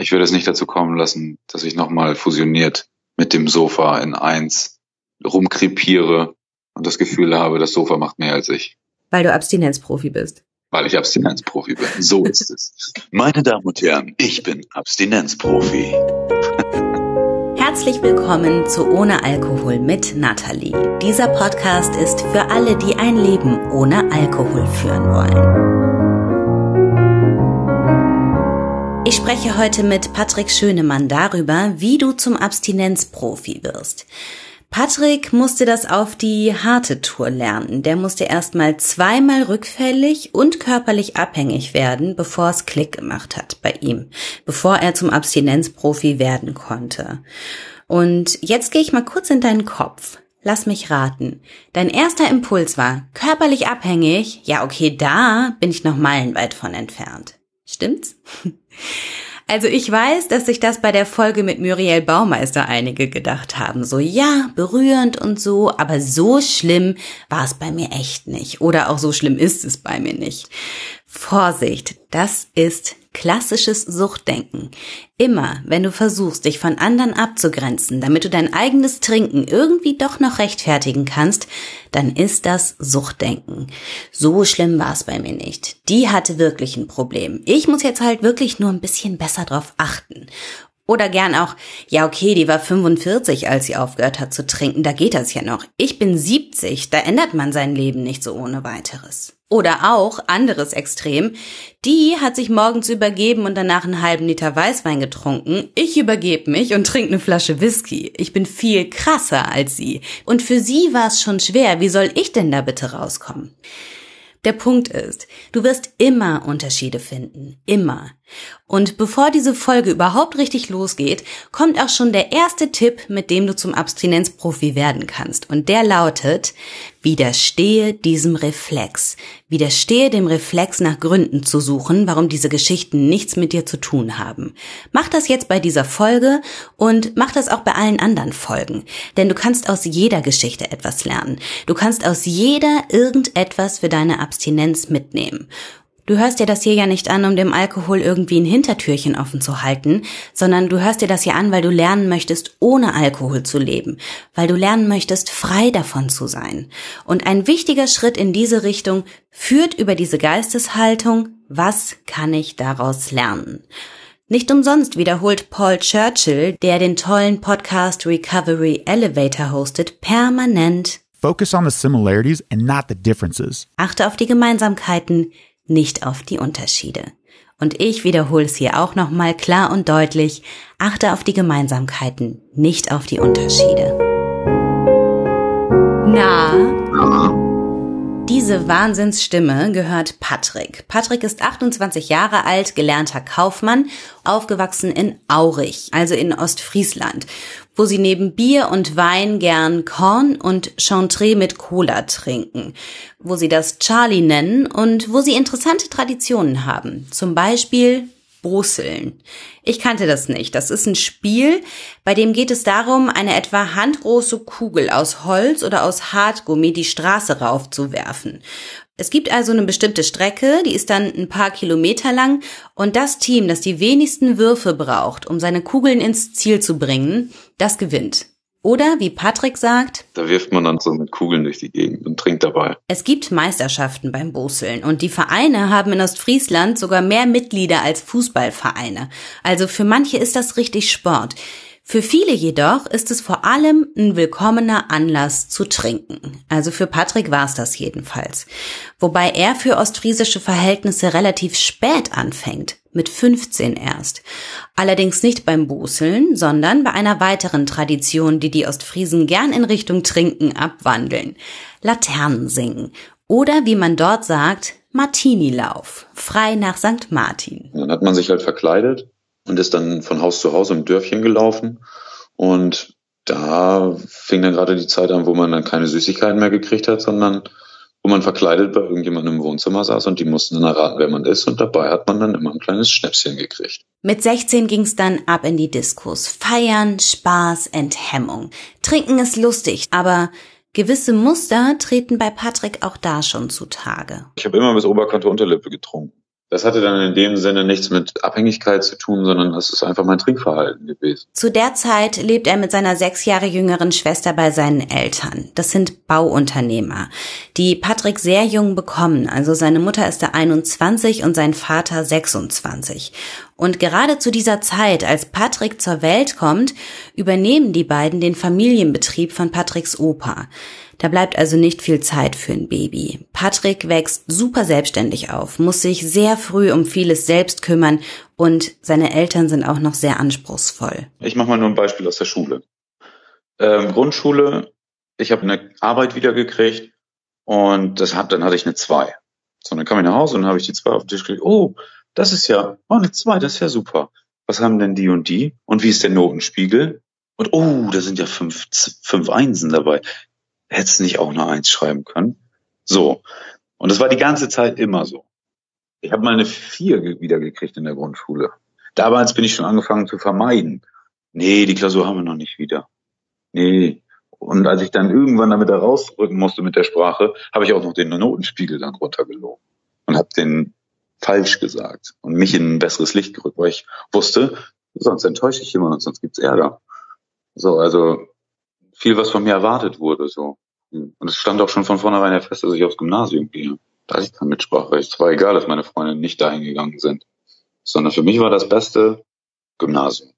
ich würde es nicht dazu kommen lassen, dass ich nochmal fusioniert mit dem Sofa in eins rumkrepiere und das Gefühl habe, das Sofa macht mehr als ich. Weil du Abstinenzprofi bist. Weil ich Abstinenzprofi bin. So ist es. Meine Damen und Herren, ich bin Abstinenzprofi. Herzlich willkommen zu Ohne Alkohol mit Nathalie. Dieser Podcast ist für alle, die ein Leben ohne Alkohol führen wollen. Ich spreche heute mit Patrick Schönemann darüber, wie du zum Abstinenzprofi wirst. Patrick musste das auf die harte Tour lernen. Der musste erstmal zweimal rückfällig und körperlich abhängig werden, bevor es Klick gemacht hat bei ihm, bevor er zum Abstinenzprofi werden konnte. Und jetzt gehe ich mal kurz in deinen Kopf. Lass mich raten. Dein erster Impuls war körperlich abhängig. Ja, okay, da bin ich noch meilenweit von entfernt. Stimmt's? Also ich weiß, dass sich das bei der Folge mit Muriel Baumeister einige gedacht haben. So ja, berührend und so, aber so schlimm war es bei mir echt nicht. Oder auch so schlimm ist es bei mir nicht. Vorsicht, das ist klassisches Suchtdenken. Immer, wenn du versuchst, dich von anderen abzugrenzen, damit du dein eigenes Trinken irgendwie doch noch rechtfertigen kannst, dann ist das Suchtdenken. So schlimm war es bei mir nicht. Die hatte wirklich ein Problem. Ich muss jetzt halt wirklich nur ein bisschen besser drauf achten. Oder gern auch, ja okay, die war 45, als sie aufgehört hat zu trinken, da geht das ja noch. Ich bin 70, da ändert man sein Leben nicht so ohne weiteres. Oder auch, anderes Extrem, die hat sich morgens übergeben und danach einen halben Liter Weißwein getrunken. Ich übergebe mich und trinke eine Flasche Whisky. Ich bin viel krasser als sie. Und für sie war es schon schwer. Wie soll ich denn da bitte rauskommen? Der Punkt ist, du wirst immer Unterschiede finden. Immer. Und bevor diese Folge überhaupt richtig losgeht, kommt auch schon der erste Tipp, mit dem du zum Abstinenzprofi werden kannst. Und der lautet, widerstehe diesem Reflex. Widerstehe dem Reflex nach Gründen zu suchen, warum diese Geschichten nichts mit dir zu tun haben. Mach das jetzt bei dieser Folge und mach das auch bei allen anderen Folgen. Denn du kannst aus jeder Geschichte etwas lernen. Du kannst aus jeder irgendetwas für deine Abstinenz mitnehmen. Du hörst dir das hier ja nicht an, um dem Alkohol irgendwie ein Hintertürchen offen zu halten, sondern du hörst dir das hier an, weil du lernen möchtest, ohne Alkohol zu leben, weil du lernen möchtest, frei davon zu sein. Und ein wichtiger Schritt in diese Richtung führt über diese Geisteshaltung, was kann ich daraus lernen? Nicht umsonst wiederholt Paul Churchill, der den tollen Podcast Recovery Elevator hostet, permanent Focus on the similarities and not the differences. Achte auf die Gemeinsamkeiten, nicht auf die Unterschiede. Und ich wiederhole es hier auch nochmal klar und deutlich, achte auf die Gemeinsamkeiten, nicht auf die Unterschiede. Na? Diese Wahnsinnsstimme gehört Patrick. Patrick ist 28 Jahre alt, gelernter Kaufmann, aufgewachsen in Aurich, also in Ostfriesland wo sie neben Bier und Wein gern Korn und Chantre mit Cola trinken, wo sie das Charlie nennen und wo sie interessante Traditionen haben. Zum Beispiel Brusseln. Ich kannte das nicht. Das ist ein Spiel, bei dem geht es darum, eine etwa handgroße Kugel aus Holz oder aus Hartgummi die Straße raufzuwerfen. Es gibt also eine bestimmte Strecke, die ist dann ein paar Kilometer lang und das Team, das die wenigsten Würfe braucht, um seine Kugeln ins Ziel zu bringen, das gewinnt. Oder wie Patrick sagt, da wirft man dann so mit Kugeln durch die Gegend und trinkt dabei. Es gibt Meisterschaften beim Boseln und die Vereine haben in Ostfriesland sogar mehr Mitglieder als Fußballvereine. Also für manche ist das richtig Sport. Für viele jedoch ist es vor allem ein willkommener Anlass zu trinken. Also für Patrick war es das jedenfalls. Wobei er für ostfriesische Verhältnisse relativ spät anfängt, mit 15 erst. Allerdings nicht beim Buseln, sondern bei einer weiteren Tradition, die die Ostfriesen gern in Richtung Trinken abwandeln. Laternen singen. Oder wie man dort sagt, Martinilauf. Frei nach St. Martin. Dann hat man sich halt verkleidet und ist dann von Haus zu Haus im Dörfchen gelaufen. Und da fing dann gerade die Zeit an, wo man dann keine Süßigkeiten mehr gekriegt hat, sondern wo man verkleidet bei irgendjemandem im Wohnzimmer saß und die mussten dann erraten, wer man ist. Und dabei hat man dann immer ein kleines Schnäpschen gekriegt. Mit 16 ging's dann ab in die Diskos. Feiern, Spaß, Enthemmung. Trinken ist lustig, aber gewisse Muster treten bei Patrick auch da schon zutage. Ich habe immer bis Oberkante Unterlippe getrunken. Das hatte dann in dem Sinne nichts mit Abhängigkeit zu tun, sondern das ist einfach mein Trinkverhalten gewesen. Zu der Zeit lebt er mit seiner sechs Jahre jüngeren Schwester bei seinen Eltern. Das sind Bauunternehmer, die Patrick sehr jung bekommen. Also seine Mutter ist da 21 und sein Vater 26. Und gerade zu dieser Zeit, als Patrick zur Welt kommt, übernehmen die beiden den Familienbetrieb von Patricks Opa. Da bleibt also nicht viel Zeit für ein Baby. Patrick wächst super selbstständig auf, muss sich sehr früh um vieles selbst kümmern und seine Eltern sind auch noch sehr anspruchsvoll. Ich mache mal nur ein Beispiel aus der Schule. Ähm, Grundschule, ich habe eine Arbeit wiedergekriegt und das hat, dann hatte ich eine 2. So, dann kam ich nach Hause und habe ich die 2 auf den Tisch gelegt. Oh, das ist ja, oh, eine 2, das ist ja super. Was haben denn die und die? Und wie ist der Notenspiegel? Und oh, da sind ja fünf, fünf Einsen dabei hättest nicht auch eine Eins schreiben können? So. Und das war die ganze Zeit immer so. Ich habe mal eine Vier wiedergekriegt in der Grundschule. Damals bin ich schon angefangen zu vermeiden. Nee, die Klausur haben wir noch nicht wieder. Nee. Und als ich dann irgendwann damit herausrücken musste mit der Sprache, habe ich auch noch den Notenspiegel dann runtergelogen und habe den falsch gesagt und mich in ein besseres Licht gerückt, weil ich wusste, sonst enttäusche ich jemanden und sonst gibt's Ärger. So, also viel, was von mir erwartet wurde. so. Und es stand auch schon von vornherein fest, dass ich aufs Gymnasium gehe. Da hatte ich kein Mitspracherecht. Es war egal, dass meine Freunde nicht dahin gegangen sind. Sondern für mich war das beste Gymnasium.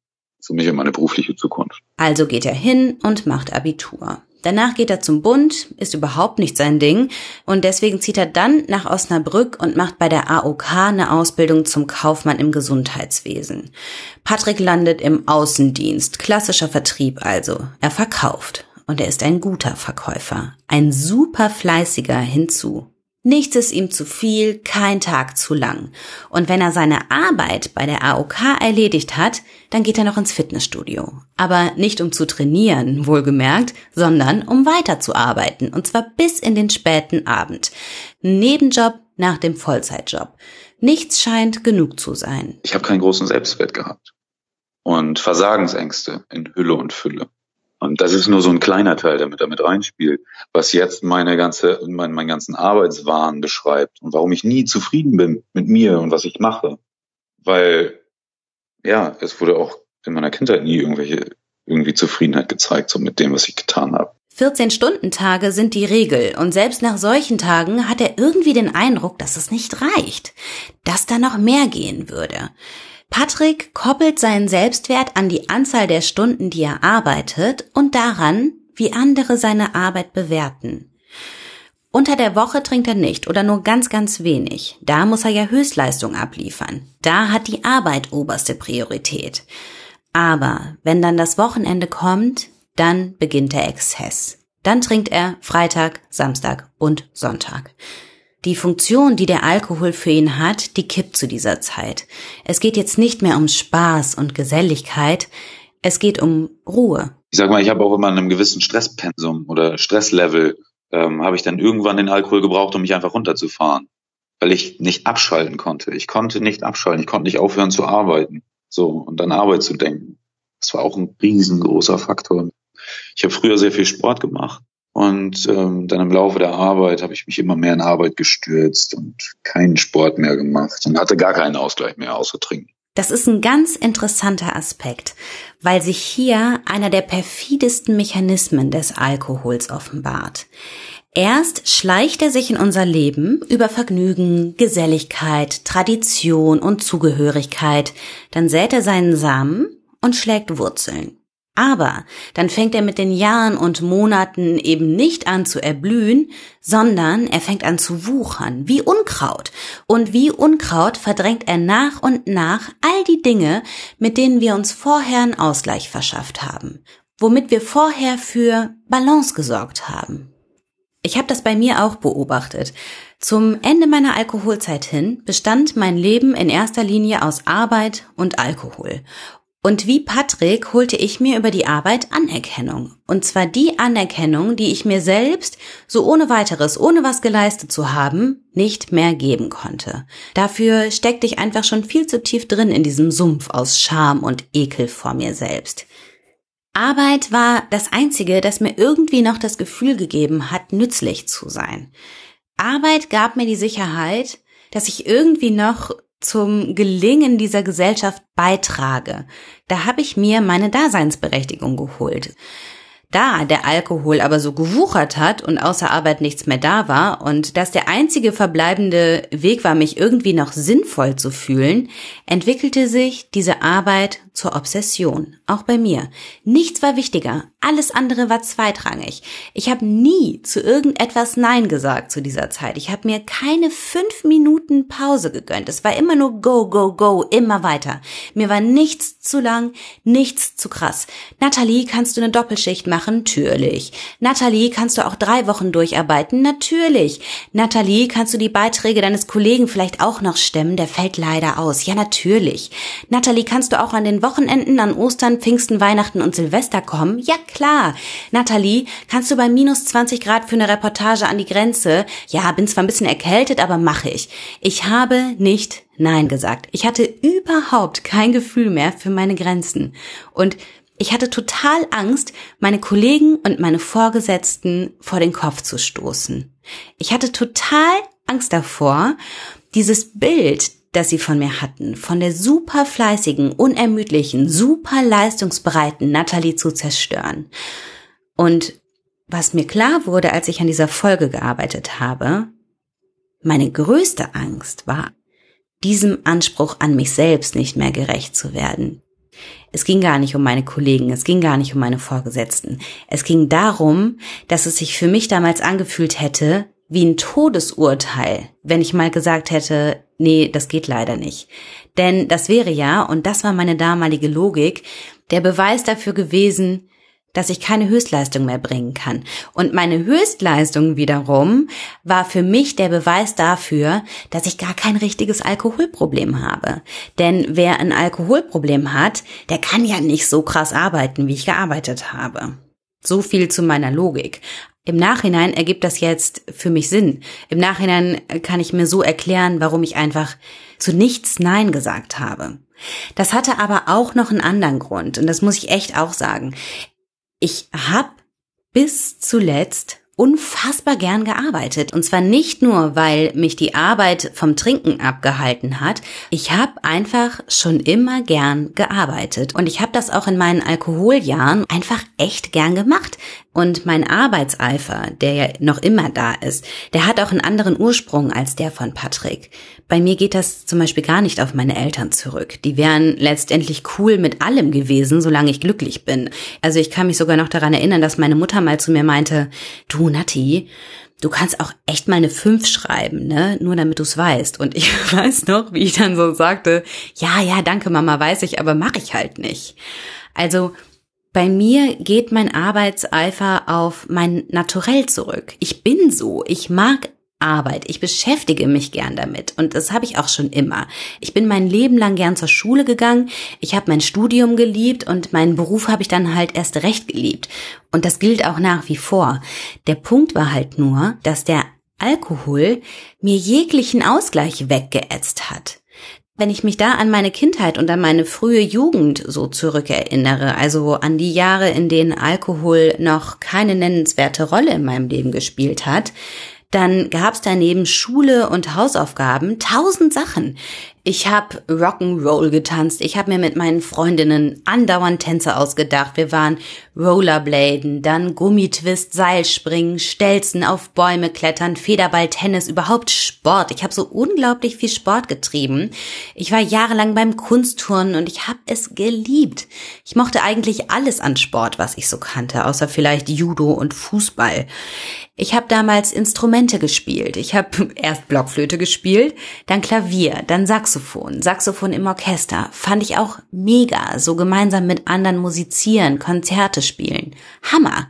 Für mich und meine berufliche Zukunft. Also geht er hin und macht Abitur. Danach geht er zum Bund, ist überhaupt nicht sein Ding und deswegen zieht er dann nach Osnabrück und macht bei der AOK eine Ausbildung zum Kaufmann im Gesundheitswesen. Patrick landet im Außendienst, klassischer Vertrieb also. Er verkauft und er ist ein guter Verkäufer, ein super fleißiger hinzu. Nichts ist ihm zu viel, kein Tag zu lang. Und wenn er seine Arbeit bei der AOK erledigt hat, dann geht er noch ins Fitnessstudio. Aber nicht um zu trainieren, wohlgemerkt, sondern um weiterzuarbeiten. Und zwar bis in den späten Abend. Nebenjob nach dem Vollzeitjob. Nichts scheint genug zu sein. Ich habe keinen großen Selbstwert gehabt. Und Versagensängste in Hülle und Fülle. Und das ist nur so ein kleiner Teil, der mit damit reinspielt, was jetzt meine ganze, mein, meinen ganzen Arbeitswahn beschreibt und warum ich nie zufrieden bin mit mir und was ich mache. Weil, ja, es wurde auch in meiner Kindheit nie irgendwelche, irgendwie Zufriedenheit gezeigt, so mit dem, was ich getan habe. 14-Stunden-Tage sind die Regel und selbst nach solchen Tagen hat er irgendwie den Eindruck, dass es nicht reicht, dass da noch mehr gehen würde. Patrick koppelt seinen Selbstwert an die Anzahl der Stunden, die er arbeitet und daran, wie andere seine Arbeit bewerten. Unter der Woche trinkt er nicht oder nur ganz, ganz wenig. Da muss er ja Höchstleistung abliefern. Da hat die Arbeit oberste Priorität. Aber wenn dann das Wochenende kommt, dann beginnt der Exzess. Dann trinkt er Freitag, Samstag und Sonntag. Die Funktion, die der Alkohol für ihn hat, die kippt zu dieser Zeit. Es geht jetzt nicht mehr um Spaß und Geselligkeit, es geht um Ruhe. Ich sag mal, ich habe auch immer in einem gewissen Stresspensum oder Stresslevel, ähm, habe ich dann irgendwann den Alkohol gebraucht, um mich einfach runterzufahren, weil ich nicht abschalten konnte. Ich konnte nicht abschalten, ich konnte nicht aufhören zu arbeiten, so und an Arbeit zu denken. Das war auch ein riesengroßer Faktor. Ich habe früher sehr viel Sport gemacht und ähm, dann im Laufe der Arbeit habe ich mich immer mehr in Arbeit gestürzt und keinen Sport mehr gemacht und hatte gar keinen Ausgleich mehr außer trinken. Das ist ein ganz interessanter Aspekt, weil sich hier einer der perfidesten Mechanismen des Alkohols offenbart. Erst schleicht er sich in unser Leben über Vergnügen, Geselligkeit, Tradition und Zugehörigkeit, dann sät er seinen Samen und schlägt Wurzeln. Aber dann fängt er mit den Jahren und Monaten eben nicht an zu erblühen, sondern er fängt an zu wuchern, wie Unkraut. Und wie Unkraut verdrängt er nach und nach all die Dinge, mit denen wir uns vorher einen Ausgleich verschafft haben, womit wir vorher für Balance gesorgt haben. Ich habe das bei mir auch beobachtet. Zum Ende meiner Alkoholzeit hin bestand mein Leben in erster Linie aus Arbeit und Alkohol. Und wie Patrick holte ich mir über die Arbeit Anerkennung. Und zwar die Anerkennung, die ich mir selbst, so ohne weiteres, ohne was geleistet zu haben, nicht mehr geben konnte. Dafür steckte ich einfach schon viel zu tief drin in diesem Sumpf aus Scham und Ekel vor mir selbst. Arbeit war das Einzige, das mir irgendwie noch das Gefühl gegeben hat, nützlich zu sein. Arbeit gab mir die Sicherheit, dass ich irgendwie noch zum Gelingen dieser Gesellschaft beitrage. Da habe ich mir meine Daseinsberechtigung geholt. Da der Alkohol aber so gewuchert hat und außer Arbeit nichts mehr da war und dass der einzige verbleibende Weg war, mich irgendwie noch sinnvoll zu fühlen, entwickelte sich diese Arbeit zur Obsession, auch bei mir. Nichts war wichtiger, alles andere war zweitrangig. Ich habe nie zu irgendetwas Nein gesagt zu dieser Zeit. Ich habe mir keine fünf Minuten Pause gegönnt. Es war immer nur Go, Go, Go, immer weiter. Mir war nichts zu lang, nichts zu krass. Nathalie, kannst du eine Doppelschicht machen? Natürlich. Nathalie, kannst du auch drei Wochen durcharbeiten? Natürlich. Nathalie, kannst du die Beiträge deines Kollegen vielleicht auch noch stemmen? Der fällt leider aus. Ja, natürlich. Nathalie, kannst du auch an den Wochenenden an Ostern, Pfingsten, Weihnachten und Silvester kommen? Ja klar. Nathalie, kannst du bei minus 20 Grad für eine Reportage an die Grenze? Ja, bin zwar ein bisschen erkältet, aber mache ich. Ich habe nicht Nein gesagt. Ich hatte überhaupt kein Gefühl mehr für meine Grenzen. Und ich hatte total Angst, meine Kollegen und meine Vorgesetzten vor den Kopf zu stoßen. Ich hatte total Angst davor, dieses Bild, das sie von mir hatten, von der super fleißigen, unermüdlichen, super leistungsbereiten Natalie zu zerstören. Und was mir klar wurde, als ich an dieser Folge gearbeitet habe, meine größte Angst war, diesem Anspruch an mich selbst nicht mehr gerecht zu werden. Es ging gar nicht um meine Kollegen, es ging gar nicht um meine Vorgesetzten. Es ging darum, dass es sich für mich damals angefühlt hätte, wie ein Todesurteil, wenn ich mal gesagt hätte, nee, das geht leider nicht. Denn das wäre ja, und das war meine damalige Logik, der Beweis dafür gewesen, dass ich keine Höchstleistung mehr bringen kann. Und meine Höchstleistung wiederum war für mich der Beweis dafür, dass ich gar kein richtiges Alkoholproblem habe. Denn wer ein Alkoholproblem hat, der kann ja nicht so krass arbeiten, wie ich gearbeitet habe. So viel zu meiner Logik. Im Nachhinein ergibt das jetzt für mich Sinn. Im Nachhinein kann ich mir so erklären, warum ich einfach zu nichts Nein gesagt habe. Das hatte aber auch noch einen anderen Grund und das muss ich echt auch sagen. Ich habe bis zuletzt unfassbar gern gearbeitet. Und zwar nicht nur, weil mich die Arbeit vom Trinken abgehalten hat. Ich habe einfach schon immer gern gearbeitet. Und ich habe das auch in meinen Alkoholjahren einfach echt gern gemacht. Und mein Arbeitseifer, der ja noch immer da ist, der hat auch einen anderen Ursprung als der von Patrick. Bei mir geht das zum Beispiel gar nicht auf meine Eltern zurück. Die wären letztendlich cool mit allem gewesen, solange ich glücklich bin. Also ich kann mich sogar noch daran erinnern, dass meine Mutter mal zu mir meinte, du Nati, du kannst auch echt mal eine 5 schreiben, ne? Nur damit du es weißt. Und ich weiß noch, wie ich dann so sagte, ja, ja, danke Mama, weiß ich, aber mache ich halt nicht. Also bei mir geht mein Arbeitseifer auf mein Naturell zurück. Ich bin so. Ich mag Arbeit. Ich beschäftige mich gern damit und das habe ich auch schon immer. Ich bin mein Leben lang gern zur Schule gegangen. Ich habe mein Studium geliebt und meinen Beruf habe ich dann halt erst recht geliebt. Und das gilt auch nach wie vor. Der Punkt war halt nur, dass der Alkohol mir jeglichen Ausgleich weggeätzt hat wenn ich mich da an meine Kindheit und an meine frühe Jugend so zurückerinnere, also an die Jahre, in denen Alkohol noch keine nennenswerte Rolle in meinem Leben gespielt hat, dann gab's daneben Schule und Hausaufgaben, tausend Sachen. Ich habe Rock'n'Roll getanzt. Ich habe mir mit meinen Freundinnen andauernd Tänze ausgedacht. Wir waren Rollerbladen, dann Gummitwist, Seilspringen, Stelzen, auf Bäume klettern, Federball, Tennis, überhaupt Sport. Ich habe so unglaublich viel Sport getrieben. Ich war jahrelang beim Kunstturnen und ich habe es geliebt. Ich mochte eigentlich alles an Sport, was ich so kannte, außer vielleicht Judo und Fußball. Ich habe damals Instrumente gespielt. Ich habe erst Blockflöte gespielt, dann Klavier, dann Saxophon. Saxophon im Orchester fand ich auch mega, so gemeinsam mit anderen musizieren, Konzerte spielen. Hammer.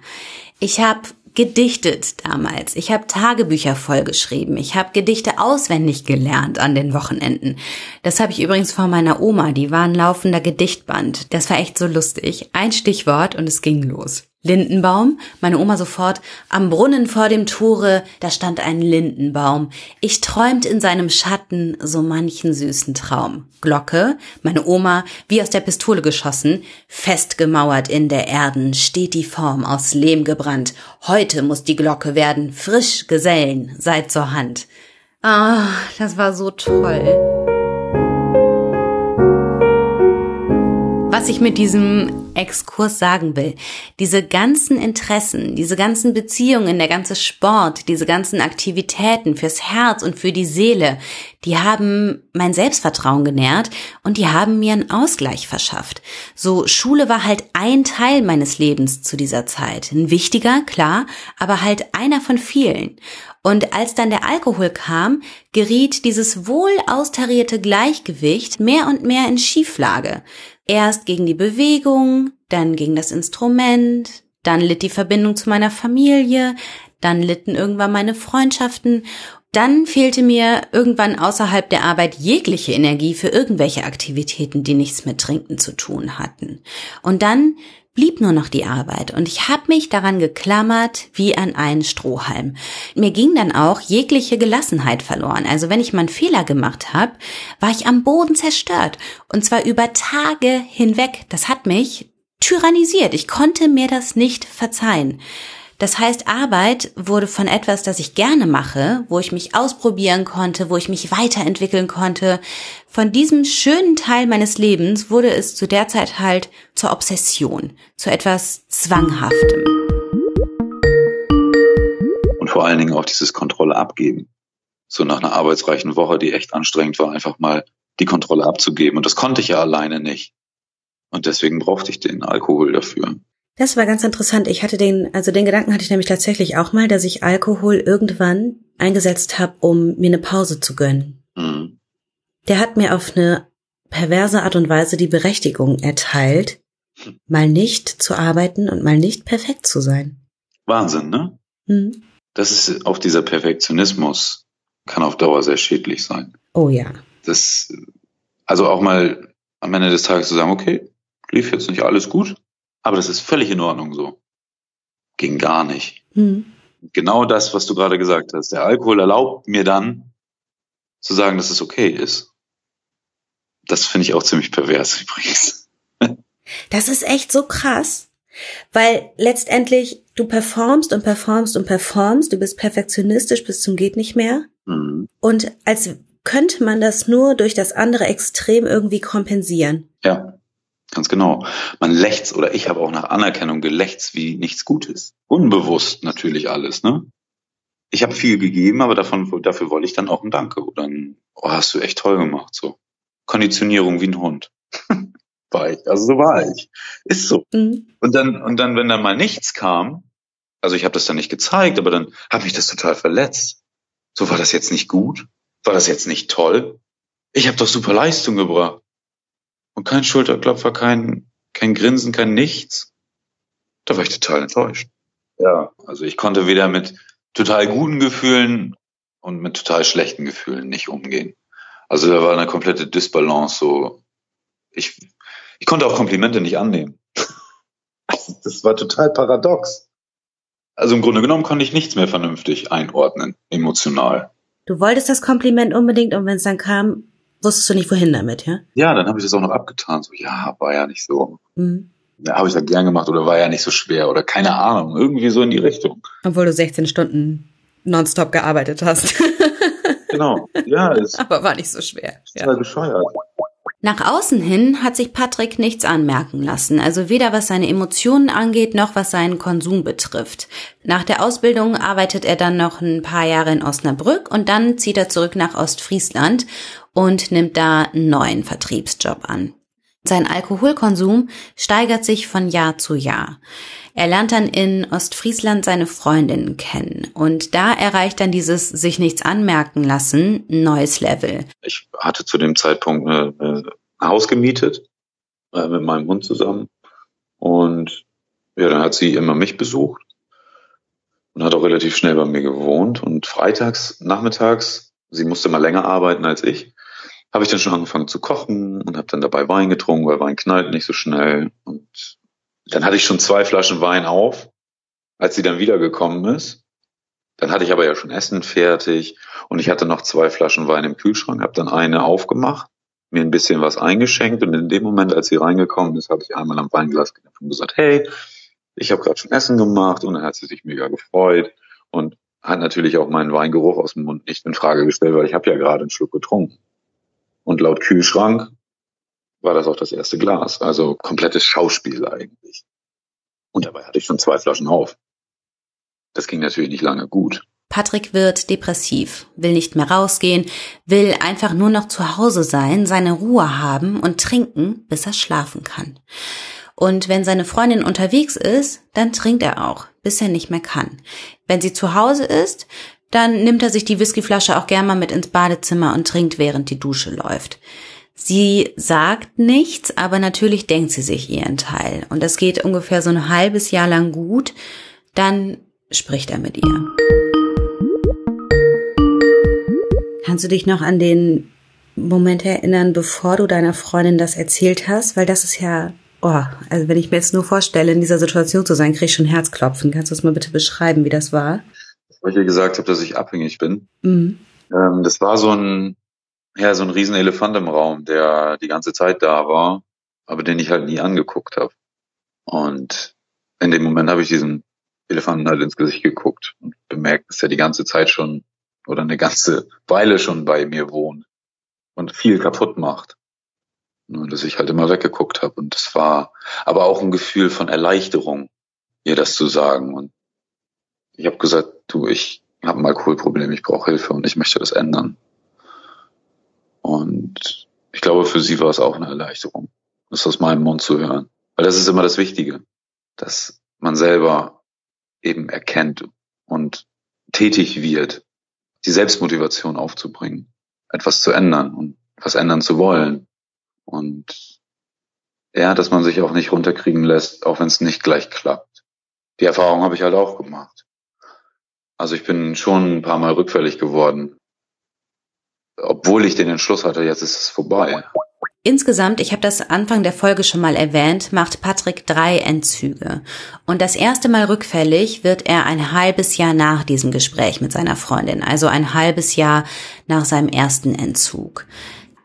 Ich habe gedichtet damals. Ich habe Tagebücher vollgeschrieben. Ich habe Gedichte auswendig gelernt an den Wochenenden. Das habe ich übrigens von meiner Oma, die war ein laufender Gedichtband. Das war echt so lustig. Ein Stichwort und es ging los. Lindenbaum, meine Oma sofort, am Brunnen vor dem Tore, da stand ein Lindenbaum. Ich träumt in seinem Schatten so manchen süßen Traum. Glocke, meine Oma, wie aus der Pistole geschossen, festgemauert in der Erden, steht die Form aus Lehm gebrannt. Heute muss die Glocke werden, frisch Gesellen, seid zur Hand. Ah, das war so toll. Was ich mit diesem Exkurs sagen will, diese ganzen Interessen, diese ganzen Beziehungen, der ganze Sport, diese ganzen Aktivitäten fürs Herz und für die Seele, die haben mein Selbstvertrauen genährt und die haben mir einen Ausgleich verschafft. So Schule war halt ein Teil meines Lebens zu dieser Zeit. Ein wichtiger, klar, aber halt einer von vielen. Und als dann der Alkohol kam, geriet dieses wohl austarierte Gleichgewicht mehr und mehr in Schieflage. Erst gegen die Bewegung, dann gegen das Instrument, dann litt die Verbindung zu meiner Familie, dann litten irgendwann meine Freundschaften, dann fehlte mir irgendwann außerhalb der Arbeit jegliche Energie für irgendwelche Aktivitäten, die nichts mit Trinken zu tun hatten. Und dann blieb nur noch die Arbeit und ich habe mich daran geklammert wie an einen Strohhalm. Mir ging dann auch jegliche Gelassenheit verloren. Also wenn ich mal einen Fehler gemacht habe, war ich am Boden zerstört und zwar über Tage hinweg. Das hat mich tyrannisiert. Ich konnte mir das nicht verzeihen. Das heißt, Arbeit wurde von etwas, das ich gerne mache, wo ich mich ausprobieren konnte, wo ich mich weiterentwickeln konnte. Von diesem schönen Teil meines Lebens wurde es zu der Zeit halt zur Obsession, zu etwas Zwanghaftem. Und vor allen Dingen auch dieses Kontrolle abgeben. So nach einer arbeitsreichen Woche, die echt anstrengend war, einfach mal die Kontrolle abzugeben. Und das konnte ich ja alleine nicht. Und deswegen brauchte ich den Alkohol dafür. Das war ganz interessant. Ich hatte den, also den Gedanken hatte ich nämlich tatsächlich auch mal, dass ich Alkohol irgendwann eingesetzt habe, um mir eine Pause zu gönnen. Mhm. Der hat mir auf eine perverse Art und Weise die Berechtigung erteilt, mal nicht zu arbeiten und mal nicht perfekt zu sein. Wahnsinn, ne? Mhm. Das ist auch dieser Perfektionismus kann auf Dauer sehr schädlich sein. Oh ja. Das, also auch mal am Ende des Tages zu sagen, okay, lief jetzt nicht alles gut, aber das ist völlig in Ordnung so. Ging gar nicht. Mhm. Genau das, was du gerade gesagt hast. Der Alkohol erlaubt mir dann zu sagen, dass es okay ist. Das finde ich auch ziemlich pervers übrigens. Das ist echt so krass, weil letztendlich du performst und performst und performst, du bist perfektionistisch bis zum geht nicht mehr. Mhm. Und als könnte man das nur durch das andere Extrem irgendwie kompensieren. Ja. Ganz genau. Man lächzt oder ich habe auch nach Anerkennung gelächzt wie nichts Gutes. Unbewusst natürlich alles, ne? Ich habe viel gegeben, aber davon, dafür wollte ich dann auch ein Danke oder ein, oh, hast du echt toll gemacht, so. Konditionierung wie ein Hund. war ich. Also so war ich. Ist so. Mhm. Und dann, und dann, wenn dann mal nichts kam, also ich habe das dann nicht gezeigt, aber dann hat mich das total verletzt. So war das jetzt nicht gut? War das jetzt nicht toll? Ich habe doch super Leistung gebracht. Und kein Schulterklopfer, kein, kein Grinsen, kein Nichts. Da war ich total enttäuscht. Ja, also ich konnte weder mit total guten Gefühlen und mit total schlechten Gefühlen nicht umgehen. Also da war eine komplette Disbalance so. Ich, ich konnte auch Komplimente nicht annehmen. Das war total paradox. Also im Grunde genommen konnte ich nichts mehr vernünftig einordnen, emotional. Du wolltest das Kompliment unbedingt und wenn es dann kam, wusstest du nicht, wohin damit, ja? Ja, dann habe ich das auch noch abgetan. So, ja, war ja nicht so. Mhm. Ja, habe ich das gern gemacht oder war ja nicht so schwer oder keine Ahnung, irgendwie so in die Richtung. Obwohl du 16 Stunden nonstop gearbeitet hast. genau, ja. Ist Aber war nicht so schwer. Total ja. bescheuert. Nach außen hin hat sich Patrick nichts anmerken lassen, also weder was seine Emotionen angeht, noch was seinen Konsum betrifft. Nach der Ausbildung arbeitet er dann noch ein paar Jahre in Osnabrück und dann zieht er zurück nach Ostfriesland und nimmt da einen neuen Vertriebsjob an. Sein Alkoholkonsum steigert sich von Jahr zu Jahr. Er lernt dann in Ostfriesland seine Freundinnen kennen und da erreicht dann dieses sich nichts anmerken lassen ein neues Level. Ich hatte zu dem Zeitpunkt eine, ein Haus gemietet äh, mit meinem Hund zusammen und ja, dann hat sie immer mich besucht und hat auch relativ schnell bei mir gewohnt und freitags nachmittags, sie musste mal länger arbeiten als ich, habe ich dann schon angefangen zu kochen und habe dann dabei Wein getrunken, weil Wein knallt nicht so schnell. Und dann hatte ich schon zwei Flaschen Wein auf, als sie dann wiedergekommen ist. Dann hatte ich aber ja schon Essen fertig und ich hatte noch zwei Flaschen Wein im Kühlschrank, habe dann eine aufgemacht, mir ein bisschen was eingeschenkt und in dem Moment, als sie reingekommen ist, habe ich einmal am Weinglas und gesagt, hey, ich habe gerade schon Essen gemacht und dann hat sie sich mega gefreut und hat natürlich auch meinen Weingeruch aus dem Mund nicht in Frage gestellt, weil ich habe ja gerade einen Schluck getrunken. Und laut Kühlschrank war das auch das erste Glas. Also komplettes Schauspiel eigentlich. Und dabei hatte ich schon zwei Flaschen auf. Das ging natürlich nicht lange gut. Patrick wird depressiv, will nicht mehr rausgehen, will einfach nur noch zu Hause sein, seine Ruhe haben und trinken, bis er schlafen kann. Und wenn seine Freundin unterwegs ist, dann trinkt er auch, bis er nicht mehr kann. Wenn sie zu Hause ist, dann nimmt er sich die Whiskyflasche auch gern mal mit ins Badezimmer und trinkt, während die Dusche läuft. Sie sagt nichts, aber natürlich denkt sie sich ihren Teil. Und das geht ungefähr so ein halbes Jahr lang gut. Dann spricht er mit ihr. Kannst du dich noch an den Moment erinnern, bevor du deiner Freundin das erzählt hast? Weil das ist ja, oh, also wenn ich mir jetzt nur vorstelle, in dieser Situation zu sein, krieg ich schon Herzklopfen. Kannst du das mal bitte beschreiben, wie das war? Weil ich ihr gesagt habe, dass ich abhängig bin. Mhm. Ähm, das war so ein, ja, so ein Riesenelefant im Raum, der die ganze Zeit da war, aber den ich halt nie angeguckt habe. Und in dem Moment habe ich diesen Elefanten halt ins Gesicht geguckt und bemerkt, dass er die ganze Zeit schon oder eine ganze Weile schon bei mir wohnt und viel kaputt macht. Nur, dass ich halt immer weggeguckt habe. Und das war aber auch ein Gefühl von Erleichterung, ihr das zu sagen. Und ich habe gesagt, du, ich habe ein Alkoholproblem, ich brauche Hilfe und ich möchte das ändern. Und ich glaube, für sie war es auch eine Erleichterung, das aus meinem Mund zu hören. Weil das ist immer das Wichtige, dass man selber eben erkennt und tätig wird, die Selbstmotivation aufzubringen, etwas zu ändern und was ändern zu wollen. Und ja, dass man sich auch nicht runterkriegen lässt, auch wenn es nicht gleich klappt. Die Erfahrung habe ich halt auch gemacht. Also ich bin schon ein paar Mal rückfällig geworden, obwohl ich den Entschluss hatte, jetzt ist es vorbei. Insgesamt, ich habe das Anfang der Folge schon mal erwähnt, macht Patrick drei Entzüge. Und das erste Mal rückfällig wird er ein halbes Jahr nach diesem Gespräch mit seiner Freundin, also ein halbes Jahr nach seinem ersten Entzug.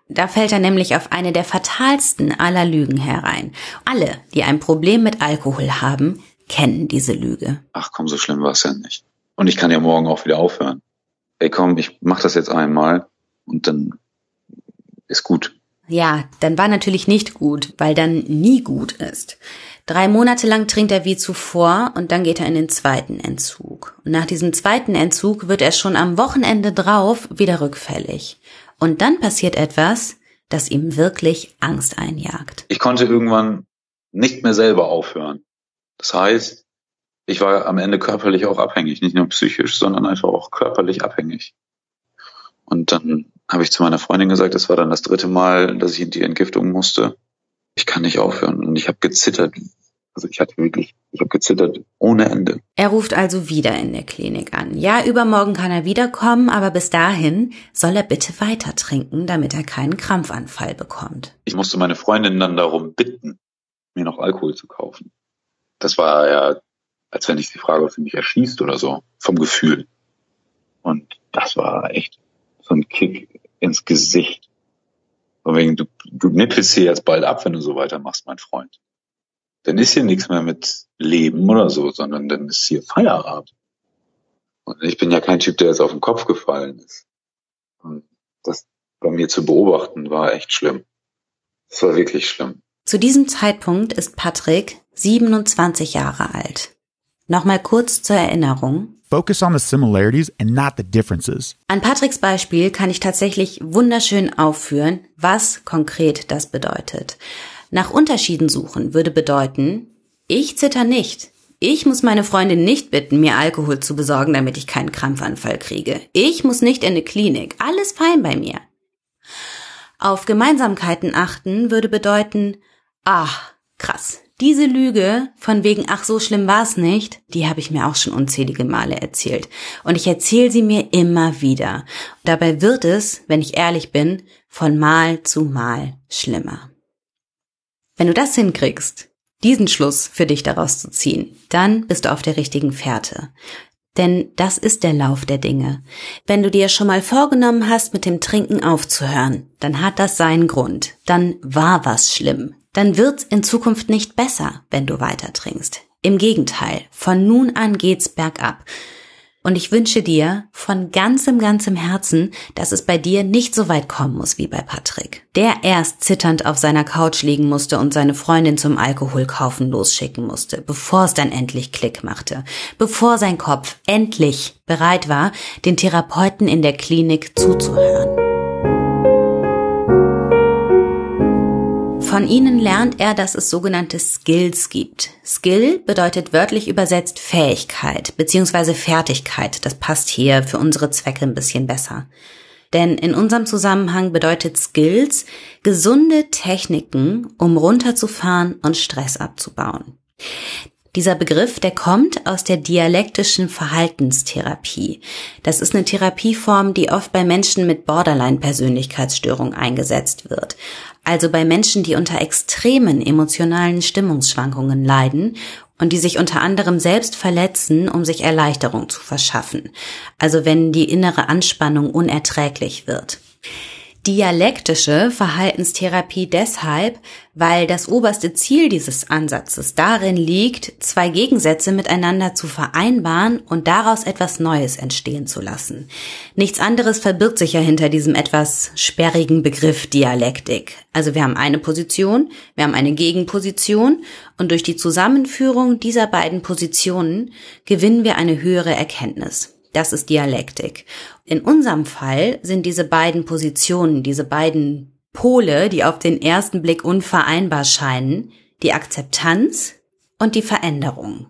Da fällt er nämlich auf eine der fatalsten aller Lügen herein. Alle, die ein Problem mit Alkohol haben, kennen diese Lüge. Ach komm, so schlimm war es ja nicht. Und ich kann ja morgen auch wieder aufhören. Ey komm, ich mach das jetzt einmal und dann ist gut. Ja, dann war natürlich nicht gut, weil dann nie gut ist. Drei Monate lang trinkt er wie zuvor und dann geht er in den zweiten Entzug. Und nach diesem zweiten Entzug wird er schon am Wochenende drauf wieder rückfällig. Und dann passiert etwas, das ihm wirklich Angst einjagt. Ich konnte irgendwann nicht mehr selber aufhören. Das heißt, ich war am Ende körperlich auch abhängig, nicht nur psychisch, sondern einfach auch körperlich abhängig. Und dann habe ich zu meiner Freundin gesagt, das war dann das dritte Mal, dass ich in die Entgiftung musste. Ich kann nicht aufhören. Und ich habe gezittert. Also ich hatte wirklich, ich habe gezittert ohne Ende. Er ruft also wieder in der Klinik an. Ja, übermorgen kann er wiederkommen, aber bis dahin soll er bitte weiter trinken, damit er keinen Krampfanfall bekommt. Ich musste meine Freundin dann darum bitten, mir noch Alkohol zu kaufen. Das war ja, als wenn ich die Frage für mich erschießt oder so, vom Gefühl. Und das war echt so ein Kick ins Gesicht. Von wegen, du, du nippelst hier jetzt bald ab, wenn du so weitermachst, mein Freund. Dann ist hier nichts mehr mit Leben oder so, sondern dann ist hier Feierabend. Und ich bin ja kein Typ, der jetzt auf den Kopf gefallen ist. Und das bei mir zu beobachten war echt schlimm. Das war wirklich schlimm. Zu diesem Zeitpunkt ist Patrick 27 Jahre alt. Nochmal kurz zur Erinnerung. Focus on the similarities and not the differences. An Patricks Beispiel kann ich tatsächlich wunderschön aufführen, was konkret das bedeutet. Nach Unterschieden suchen würde bedeuten, ich zitter nicht. Ich muss meine Freundin nicht bitten, mir Alkohol zu besorgen, damit ich keinen Krampfanfall kriege. Ich muss nicht in eine Klinik. Alles fein bei mir. Auf Gemeinsamkeiten achten würde bedeuten, ah, krass, diese Lüge von wegen, ach so schlimm war's nicht, die habe ich mir auch schon unzählige Male erzählt. Und ich erzähle sie mir immer wieder. Dabei wird es, wenn ich ehrlich bin, von Mal zu Mal schlimmer. Wenn du das hinkriegst, diesen Schluss für dich daraus zu ziehen, dann bist du auf der richtigen Fährte. Denn das ist der Lauf der Dinge. Wenn du dir schon mal vorgenommen hast, mit dem Trinken aufzuhören, dann hat das seinen Grund. Dann war was schlimm dann wird's in Zukunft nicht besser, wenn du weiter trinkst. Im Gegenteil, von nun an geht's bergab. Und ich wünsche dir von ganzem, ganzem Herzen, dass es bei dir nicht so weit kommen muss wie bei Patrick. Der erst zitternd auf seiner Couch liegen musste und seine Freundin zum Alkoholkaufen losschicken musste, bevor es dann endlich Klick machte, bevor sein Kopf endlich bereit war, den Therapeuten in der Klinik zuzuhören. Von ihnen lernt er, dass es sogenannte Skills gibt. Skill bedeutet wörtlich übersetzt Fähigkeit bzw. Fertigkeit. Das passt hier für unsere Zwecke ein bisschen besser. Denn in unserem Zusammenhang bedeutet Skills gesunde Techniken, um runterzufahren und Stress abzubauen. Dieser Begriff, der kommt aus der dialektischen Verhaltenstherapie. Das ist eine Therapieform, die oft bei Menschen mit Borderline-Persönlichkeitsstörung eingesetzt wird. Also bei Menschen, die unter extremen emotionalen Stimmungsschwankungen leiden und die sich unter anderem selbst verletzen, um sich Erleichterung zu verschaffen. Also wenn die innere Anspannung unerträglich wird dialektische Verhaltenstherapie deshalb, weil das oberste Ziel dieses Ansatzes darin liegt, zwei Gegensätze miteinander zu vereinbaren und daraus etwas Neues entstehen zu lassen. Nichts anderes verbirgt sich ja hinter diesem etwas sperrigen Begriff Dialektik. Also wir haben eine Position, wir haben eine Gegenposition und durch die Zusammenführung dieser beiden Positionen gewinnen wir eine höhere Erkenntnis. Das ist Dialektik. In unserem Fall sind diese beiden Positionen, diese beiden Pole, die auf den ersten Blick unvereinbar scheinen, die Akzeptanz und die Veränderung.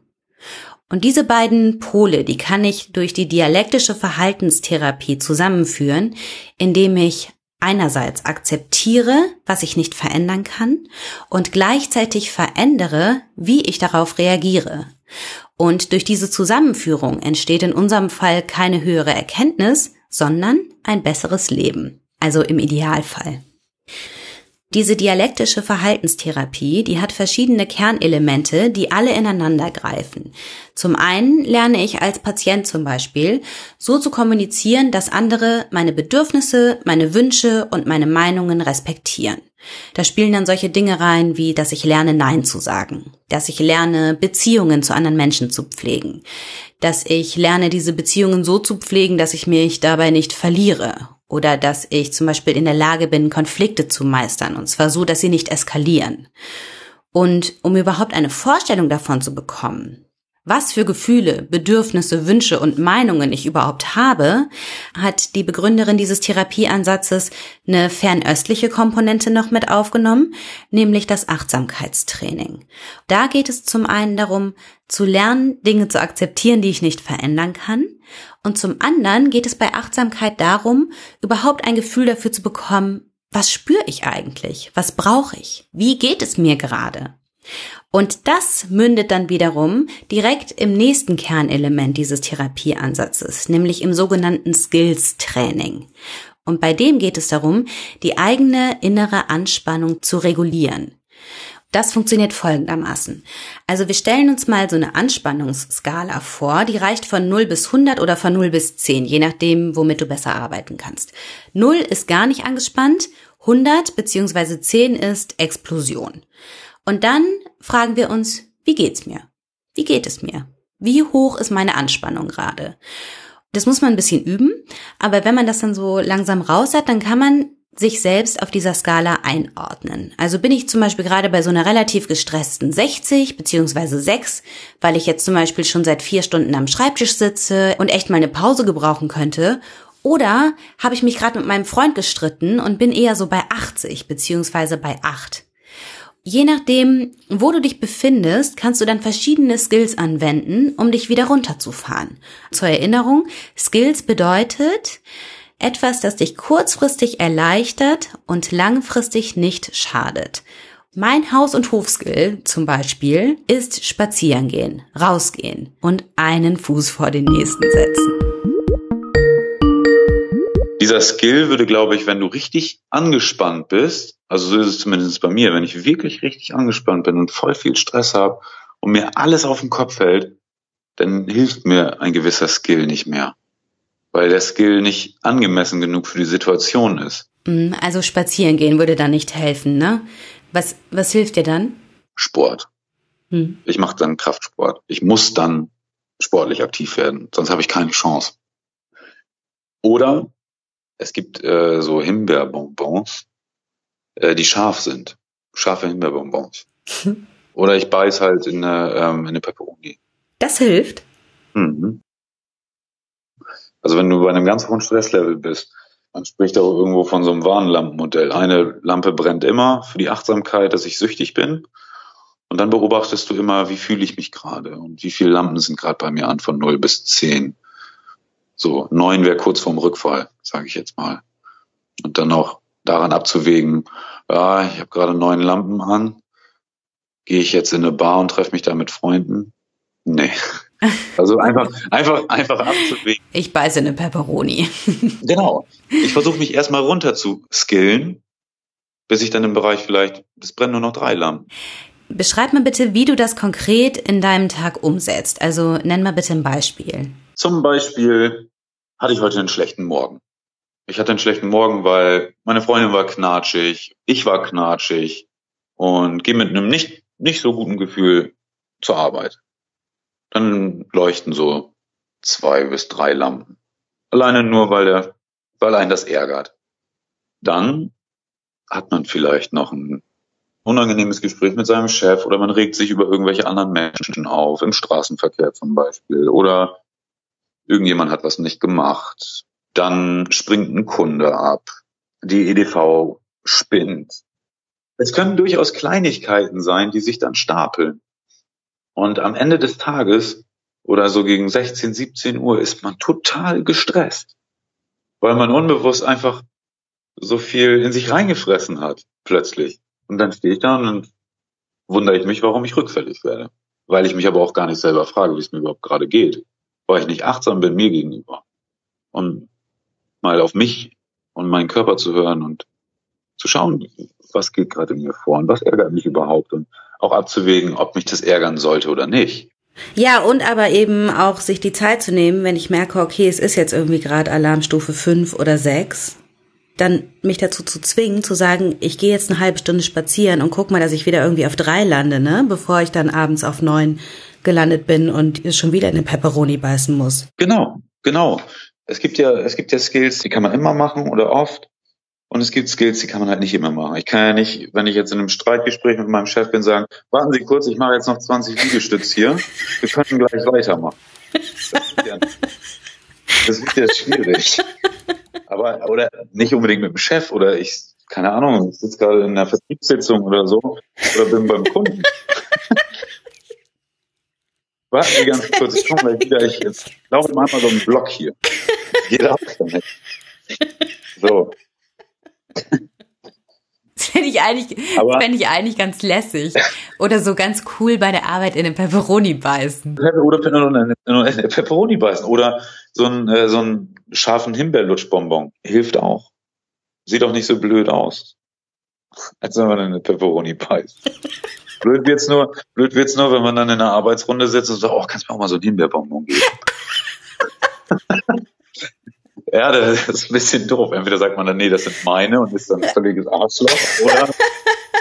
Und diese beiden Pole, die kann ich durch die dialektische Verhaltenstherapie zusammenführen, indem ich einerseits akzeptiere, was ich nicht verändern kann und gleichzeitig verändere, wie ich darauf reagiere. Und durch diese Zusammenführung entsteht in unserem Fall keine höhere Erkenntnis, sondern ein besseres Leben. Also im Idealfall. Diese dialektische Verhaltenstherapie, die hat verschiedene Kernelemente, die alle ineinander greifen. Zum einen lerne ich als Patient zum Beispiel so zu kommunizieren, dass andere meine Bedürfnisse, meine Wünsche und meine Meinungen respektieren. Da spielen dann solche Dinge rein, wie dass ich lerne Nein zu sagen, dass ich lerne Beziehungen zu anderen Menschen zu pflegen, dass ich lerne diese Beziehungen so zu pflegen, dass ich mich dabei nicht verliere oder dass ich zum Beispiel in der Lage bin, Konflikte zu meistern, und zwar so, dass sie nicht eskalieren. Und um überhaupt eine Vorstellung davon zu bekommen, was für Gefühle, Bedürfnisse, Wünsche und Meinungen ich überhaupt habe, hat die Begründerin dieses Therapieansatzes eine fernöstliche Komponente noch mit aufgenommen, nämlich das Achtsamkeitstraining. Da geht es zum einen darum, zu lernen, Dinge zu akzeptieren, die ich nicht verändern kann. Und zum anderen geht es bei Achtsamkeit darum, überhaupt ein Gefühl dafür zu bekommen, was spüre ich eigentlich? Was brauche ich? Wie geht es mir gerade? Und das mündet dann wiederum direkt im nächsten Kernelement dieses Therapieansatzes, nämlich im sogenannten Skills Training. Und bei dem geht es darum, die eigene innere Anspannung zu regulieren. Das funktioniert folgendermaßen. Also wir stellen uns mal so eine Anspannungsskala vor, die reicht von 0 bis 100 oder von 0 bis 10, je nachdem, womit du besser arbeiten kannst. 0 ist gar nicht angespannt, 100 bzw. 10 ist Explosion. Und dann fragen wir uns, wie geht's mir? Wie geht es mir? Wie hoch ist meine Anspannung gerade? Das muss man ein bisschen üben, aber wenn man das dann so langsam raus hat, dann kann man sich selbst auf dieser Skala einordnen. Also bin ich zum Beispiel gerade bei so einer relativ gestressten 60 beziehungsweise 6, weil ich jetzt zum Beispiel schon seit vier Stunden am Schreibtisch sitze und echt mal eine Pause gebrauchen könnte. Oder habe ich mich gerade mit meinem Freund gestritten und bin eher so bei 80 beziehungsweise bei 8. Je nachdem, wo du dich befindest, kannst du dann verschiedene Skills anwenden, um dich wieder runterzufahren. Zur Erinnerung, Skills bedeutet etwas, das dich kurzfristig erleichtert und langfristig nicht schadet. Mein Haus- und Hofskill zum Beispiel ist spazieren gehen, rausgehen und einen Fuß vor den nächsten setzen. Dieser Skill würde, glaube ich, wenn du richtig angespannt bist, also so ist es zumindest bei mir, wenn ich wirklich richtig angespannt bin und voll viel Stress habe und mir alles auf den Kopf fällt, dann hilft mir ein gewisser Skill nicht mehr, weil der Skill nicht angemessen genug für die Situation ist. Mm, also spazieren gehen würde da nicht helfen, ne? Was, was hilft dir dann? Sport. Hm. Ich mache dann Kraftsport. Ich muss dann sportlich aktiv werden, sonst habe ich keine Chance. Oder es gibt äh, so Himbeerbonbons, äh, die scharf sind. Scharfe Himbeerbonbons. Oder ich beiß halt in eine, ähm, in eine Peperoni. Das hilft. Mhm. Also wenn du bei einem ganz hohen Stresslevel bist, man spricht auch irgendwo von so einem Warnlampenmodell. Eine Lampe brennt immer für die Achtsamkeit, dass ich süchtig bin. Und dann beobachtest du immer, wie fühle ich mich gerade und wie viele Lampen sind gerade bei mir an von 0 bis 10. So, neun wäre kurz vorm Rückfall, sage ich jetzt mal. Und dann auch daran abzuwägen, ja, ich habe gerade neun Lampen an, gehe ich jetzt in eine Bar und treffe mich da mit Freunden? Nee. Also einfach, einfach, einfach abzuwägen. Ich beiße eine Pepperoni. genau. Ich versuche mich erstmal runter zu skillen, bis ich dann im Bereich vielleicht, es brennen nur noch drei Lampen. Beschreib mal bitte, wie du das konkret in deinem Tag umsetzt. Also nenn mal bitte ein Beispiel. Zum Beispiel hatte ich heute einen schlechten Morgen. Ich hatte einen schlechten Morgen, weil meine Freundin war knatschig, ich war knatschig und gehe mit einem nicht, nicht so guten Gefühl zur Arbeit. Dann leuchten so zwei bis drei Lampen. Alleine nur, weil der, weil einen das ärgert. Dann hat man vielleicht noch ein unangenehmes Gespräch mit seinem Chef oder man regt sich über irgendwelche anderen Menschen auf, im Straßenverkehr zum Beispiel, oder irgendjemand hat was nicht gemacht dann springt ein Kunde ab, die EDV spinnt. Es können durchaus Kleinigkeiten sein, die sich dann stapeln. Und am Ende des Tages oder so gegen 16, 17 Uhr ist man total gestresst, weil man unbewusst einfach so viel in sich reingefressen hat, plötzlich. Und dann stehe ich da und wundere ich mich, warum ich rückfällig werde. Weil ich mich aber auch gar nicht selber frage, wie es mir überhaupt gerade geht. Weil ich nicht achtsam bin mir gegenüber. Und mal auf mich und meinen Körper zu hören und zu schauen, was geht gerade in mir vor und was ärgert mich überhaupt und auch abzuwägen, ob mich das ärgern sollte oder nicht. Ja, und aber eben auch sich die Zeit zu nehmen, wenn ich merke, okay, es ist jetzt irgendwie gerade Alarmstufe 5 oder 6, dann mich dazu zu zwingen, zu sagen, ich gehe jetzt eine halbe Stunde spazieren und guck mal, dass ich wieder irgendwie auf drei lande, ne, bevor ich dann abends auf neun gelandet bin und schon wieder in den Pepperoni beißen muss. Genau, genau es gibt ja, es gibt ja Skills, die kann man immer machen oder oft. Und es gibt Skills, die kann man halt nicht immer machen. Ich kann ja nicht, wenn ich jetzt in einem Streitgespräch mit meinem Chef bin, sagen, warten Sie kurz, ich mache jetzt noch 20 Liegestütz hier. Wir können gleich weitermachen. Das wird ja, schwierig. Aber, oder nicht unbedingt mit dem Chef oder ich, keine Ahnung, ich sitze gerade in einer Vertriebssitzung oder so oder bin beim Kunden. Warten Sie ganz kurz, ich komme gleich wieder. Ich jetzt laufe mal so einen Block hier. Jeder damit. So. Das fände ich eigentlich, fände ich eigentlich ganz lässig. Oder so ganz cool bei der Arbeit in den Pepperoni beißen. Oder in Pepperoni beißen. Oder so einen, äh, so einen scharfen Himbeerlutschbonbon. Hilft auch. Sieht auch nicht so blöd aus. Als wenn man eine Pepperoni beißt. Blöd wird's nur, blöd wird's nur, wenn man dann in einer Arbeitsrunde sitzt und sagt, oh, kannst du mir auch mal so einen Himbeerbonbon geben? Ja, das ist ein bisschen doof. Entweder sagt man dann, nee, das sind meine und ist dann ein völliges Arschloch, oder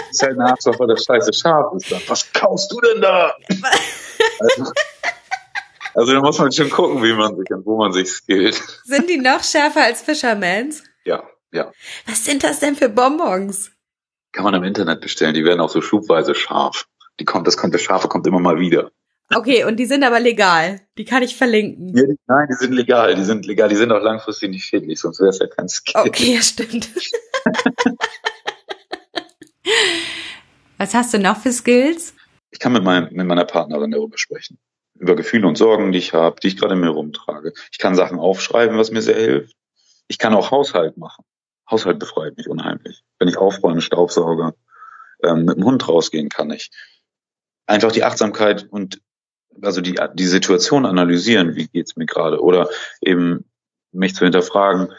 ist halt ein Arschloch, weil das scheiße scharf ist. Dann, was kaust du denn da? also, also da muss man schon gucken, wie man sich und wo man sich skillt. Sind die noch schärfer als Fishermans? Ja, ja. Was sind das denn für Bonbons? Kann man im Internet bestellen. Die werden auch so schubweise scharf. Die kommt, das kommt, das Scharfe kommt immer mal wieder. Okay, und die sind aber legal. Die kann ich verlinken. Ja, die, nein, die sind legal. Die sind legal. Die sind auch langfristig nicht schädlich, sonst wäre es ja kein Skill. Okay, ja, stimmt. Was hast du noch für Skills? Ich kann mit, meinem, mit meiner Partnerin darüber sprechen. Über Gefühle und Sorgen, die ich habe, die ich gerade in mir rumtrage. Ich kann Sachen aufschreiben, was mir sehr hilft. Ich kann auch Haushalt machen. Haushalt befreit mich unheimlich. Wenn ich aufräume, Staubsauger, ähm, mit dem Hund rausgehen kann ich. Einfach die Achtsamkeit und also die, die Situation analysieren, wie geht's mir gerade, oder eben mich zu hinterfragen,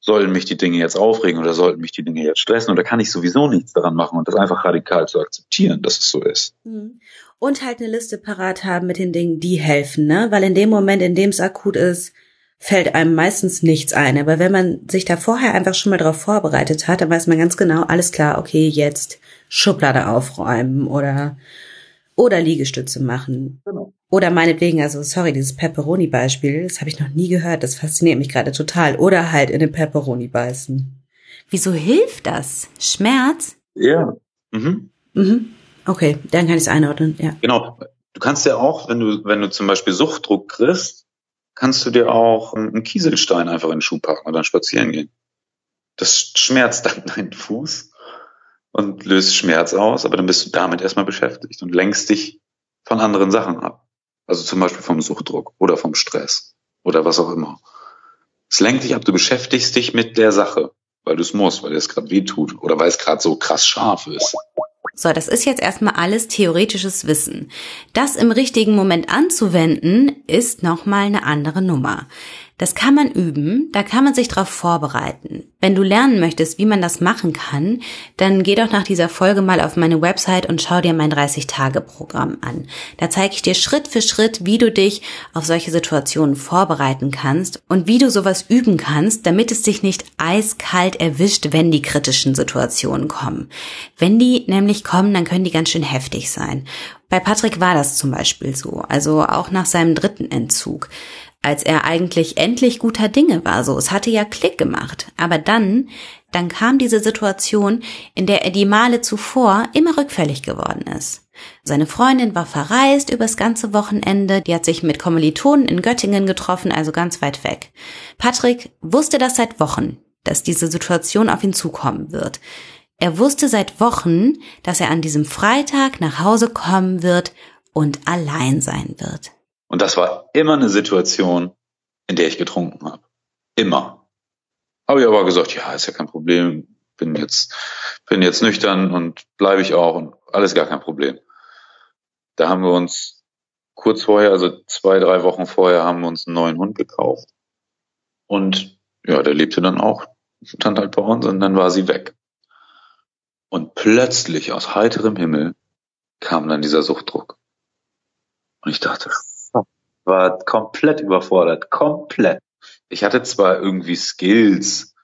sollen mich die Dinge jetzt aufregen oder sollten mich die Dinge jetzt stressen oder kann ich sowieso nichts daran machen und das einfach radikal zu akzeptieren, dass es so ist. Mhm. Und halt eine Liste parat haben mit den Dingen, die helfen, ne? Weil in dem Moment, in dem es akut ist, fällt einem meistens nichts ein. Aber wenn man sich da vorher einfach schon mal darauf vorbereitet hat, dann weiß man ganz genau, alles klar, okay, jetzt Schublade aufräumen oder oder Liegestütze machen. Genau. Oder meinetwegen, also sorry, dieses Pepperoni-Beispiel, das habe ich noch nie gehört, das fasziniert mich gerade total. Oder halt in den Pepperoni beißen. Wieso hilft das? Schmerz? Ja. Mhm. Mhm. Okay, dann kann ich es einordnen, ja. Genau. Du kannst ja auch, wenn du, wenn du zum Beispiel Suchtdruck kriegst, kannst du dir auch einen Kieselstein einfach in den Schuh packen und dann spazieren gehen. Das schmerzt dann deinen Fuß und löst Schmerz aus, aber dann bist du damit erstmal beschäftigt und lenkst dich von anderen Sachen ab. Also zum Beispiel vom Suchtdruck oder vom Stress oder was auch immer. Es lenkt dich ab, du beschäftigst dich mit der Sache, weil du es musst, weil es gerade weh tut oder weil es gerade so krass scharf ist. So, das ist jetzt erstmal alles theoretisches Wissen. Das im richtigen Moment anzuwenden, ist nochmal eine andere Nummer. Das kann man üben, da kann man sich darauf vorbereiten. Wenn du lernen möchtest, wie man das machen kann, dann geh doch nach dieser Folge mal auf meine Website und schau dir mein 30-Tage-Programm an. Da zeige ich dir Schritt für Schritt, wie du dich auf solche Situationen vorbereiten kannst und wie du sowas üben kannst, damit es dich nicht eiskalt erwischt, wenn die kritischen Situationen kommen. Wenn die nämlich kommen, dann können die ganz schön heftig sein. Bei Patrick war das zum Beispiel so, also auch nach seinem dritten Entzug als er eigentlich endlich guter Dinge war. So, es hatte ja Klick gemacht. Aber dann, dann kam diese Situation, in der er die Male zuvor immer rückfällig geworden ist. Seine Freundin war verreist übers ganze Wochenende, die hat sich mit Kommilitonen in Göttingen getroffen, also ganz weit weg. Patrick wusste das seit Wochen, dass diese Situation auf ihn zukommen wird. Er wusste seit Wochen, dass er an diesem Freitag nach Hause kommen wird und allein sein wird. Und das war immer eine Situation, in der ich getrunken habe. Immer. Habe ich aber gesagt, ja, ist ja kein Problem. Bin jetzt, bin jetzt nüchtern und bleibe ich auch und alles gar kein Problem. Da haben wir uns kurz vorher, also zwei, drei Wochen vorher, haben wir uns einen neuen Hund gekauft. Und ja, der lebte dann auch, stand halt bei uns und dann war sie weg. Und plötzlich aus heiterem Himmel kam dann dieser Suchtdruck. Und ich dachte, war komplett überfordert, komplett. Ich hatte zwar irgendwie Skills,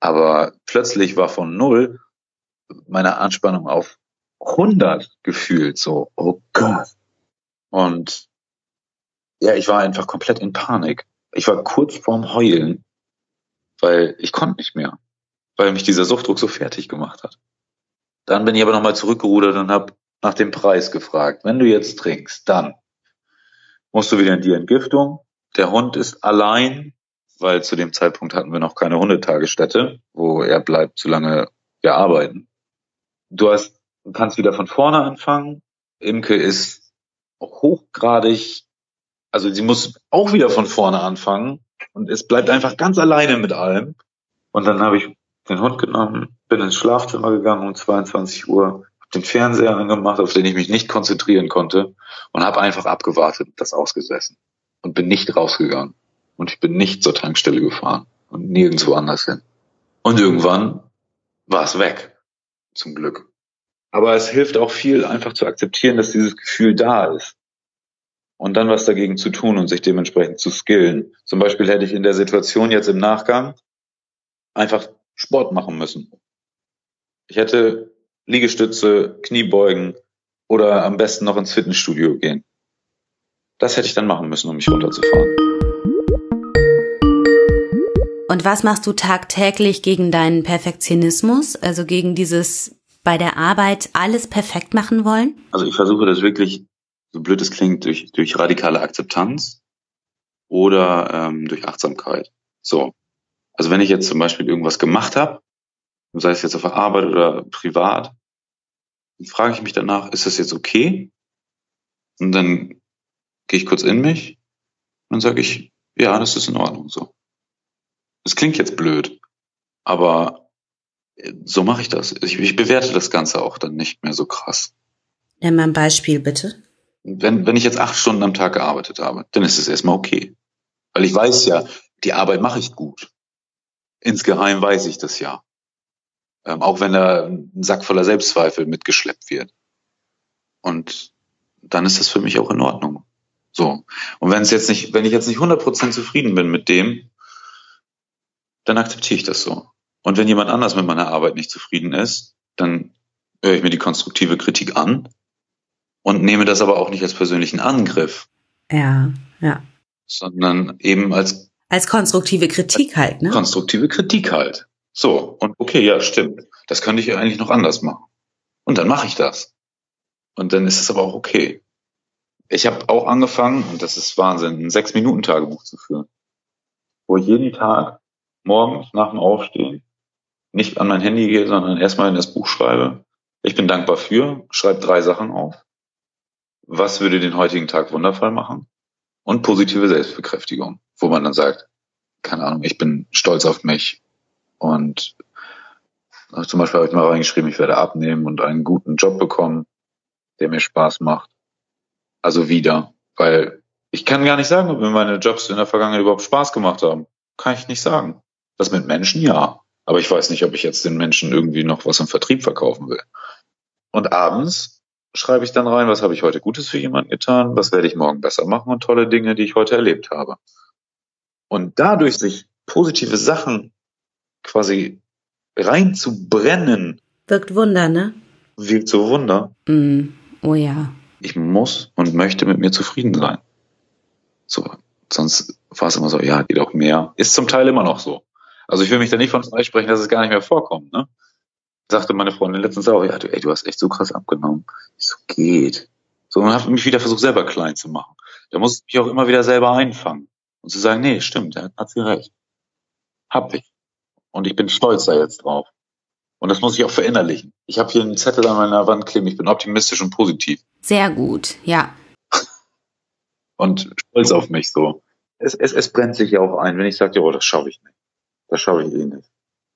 aber plötzlich war von null meine Anspannung auf 100 gefühlt, so, oh Gott. Und ja, ich war einfach komplett in Panik. Ich war kurz vorm Heulen, weil ich konnte nicht mehr, weil mich dieser Suchtdruck so fertig gemacht hat. Dann bin ich aber nochmal zurückgerudert und habe nach dem Preis gefragt. Wenn du jetzt trinkst, dann musst du wieder in die Entgiftung. Der Hund ist allein, weil zu dem Zeitpunkt hatten wir noch keine Hundetagesstätte, wo er bleibt, solange wir arbeiten. Du hast, kannst wieder von vorne anfangen. Imke ist hochgradig, also sie muss auch wieder von vorne anfangen und es bleibt einfach ganz alleine mit allem. Und dann habe ich den Hund genommen, bin ins Schlafzimmer gegangen um 22 Uhr, den Fernseher angemacht, auf den ich mich nicht konzentrieren konnte und habe einfach abgewartet, das ausgesessen und bin nicht rausgegangen und ich bin nicht zur Tankstelle gefahren und nirgendwo anders hin. Und irgendwann war es weg, zum Glück. Aber es hilft auch viel, einfach zu akzeptieren, dass dieses Gefühl da ist. Und dann was dagegen zu tun und sich dementsprechend zu skillen. Zum Beispiel hätte ich in der Situation jetzt im Nachgang einfach Sport machen müssen. Ich hätte Liegestütze, Kniebeugen oder am besten noch ins Fitnessstudio gehen. Das hätte ich dann machen müssen, um mich runterzufahren. Und was machst du tagtäglich gegen deinen Perfektionismus, also gegen dieses bei der Arbeit alles perfekt machen wollen? Also ich versuche das wirklich, so blöd es klingt, durch, durch radikale Akzeptanz oder ähm, durch Achtsamkeit. So. Also wenn ich jetzt zum Beispiel irgendwas gemacht habe, sei es jetzt auf der Arbeit oder privat, dann frage ich mich danach, ist das jetzt okay? Und dann gehe ich kurz in mich und dann sage ich, ja, das ist in Ordnung so. Es klingt jetzt blöd, aber so mache ich das. Ich, ich bewerte das Ganze auch dann nicht mehr so krass. Nimm mal ein Beispiel, bitte. Wenn, wenn ich jetzt acht Stunden am Tag gearbeitet habe, dann ist es erstmal okay. Weil ich weiß ja, die Arbeit mache ich gut. Insgeheim weiß ich das ja. Ähm, auch wenn da ein Sack voller Selbstzweifel mitgeschleppt wird. Und dann ist das für mich auch in Ordnung. So. Und wenn es jetzt nicht, wenn ich jetzt nicht 100% zufrieden bin mit dem, dann akzeptiere ich das so. Und wenn jemand anders mit meiner Arbeit nicht zufrieden ist, dann höre ich mir die konstruktive Kritik an und nehme das aber auch nicht als persönlichen Angriff. Ja, ja. Sondern eben als als konstruktive Kritik halt, ne? Konstruktive Kritik halt. So, und okay, ja, stimmt. Das könnte ich eigentlich noch anders machen. Und dann mache ich das. Und dann ist es aber auch okay. Ich habe auch angefangen, und das ist Wahnsinn, ein Sechs-Minuten-Tagebuch zu führen. Wo ich jeden Tag morgens nach dem Aufstehen nicht an mein Handy gehe, sondern erstmal in das Buch schreibe. Ich bin dankbar für, schreibe drei Sachen auf. Was würde den heutigen Tag wundervoll machen? Und positive Selbstbekräftigung, wo man dann sagt, keine Ahnung, ich bin stolz auf mich. Und also zum Beispiel habe ich mal reingeschrieben, ich werde abnehmen und einen guten Job bekommen, der mir Spaß macht. Also wieder, weil ich kann gar nicht sagen, ob mir meine Jobs in der Vergangenheit überhaupt Spaß gemacht haben. Kann ich nicht sagen. Das mit Menschen, ja. Aber ich weiß nicht, ob ich jetzt den Menschen irgendwie noch was im Vertrieb verkaufen will. Und abends schreibe ich dann rein, was habe ich heute Gutes für jemanden getan, was werde ich morgen besser machen und tolle Dinge, die ich heute erlebt habe. Und dadurch sich positive Sachen quasi reinzubrennen. Wirkt Wunder, ne? Wirkt so Wunder. Mm, oh ja. Ich muss und möchte mit mir zufrieden sein. So, sonst war es immer so, ja, geht auch mehr. Ist zum Teil immer noch so. Also ich will mich da nicht von freisprechen, dass es gar nicht mehr vorkommt, ne? Sagte meine Freundin letztens auch, ja, du, ey, du hast echt so krass abgenommen. Ich so, geht. So, und habe mich wieder versucht, selber klein zu machen. Da muss ich mich auch immer wieder selber einfangen. Und zu sagen, nee, stimmt, da hat sie recht. Hab ich. Und ich bin stolz da jetzt drauf. Und das muss ich auch verinnerlichen. Ich habe hier einen Zettel an meiner Wand kleben, ich bin optimistisch und positiv. Sehr gut, ja. Und stolz auf mich so. Es, es, es brennt sich ja auch ein, wenn ich sage, oh, das schaffe ich nicht. Das schaffe ich eh nicht.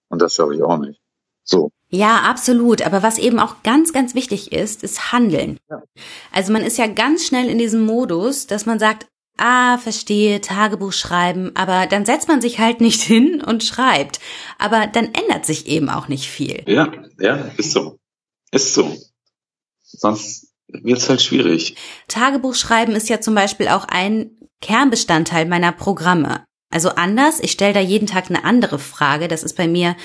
Und das schaffe ich auch nicht. So. Ja, absolut. Aber was eben auch ganz, ganz wichtig ist, ist Handeln. Ja. Also man ist ja ganz schnell in diesem Modus, dass man sagt, ah, verstehe, Tagebuch schreiben, aber dann setzt man sich halt nicht hin und schreibt. Aber dann ändert sich eben auch nicht viel. Ja, ja, ist so. Ist so. Sonst wird's halt schwierig. Tagebuch schreiben ist ja zum Beispiel auch ein Kernbestandteil meiner Programme. Also anders, ich stelle da jeden Tag eine andere Frage. Das ist bei mir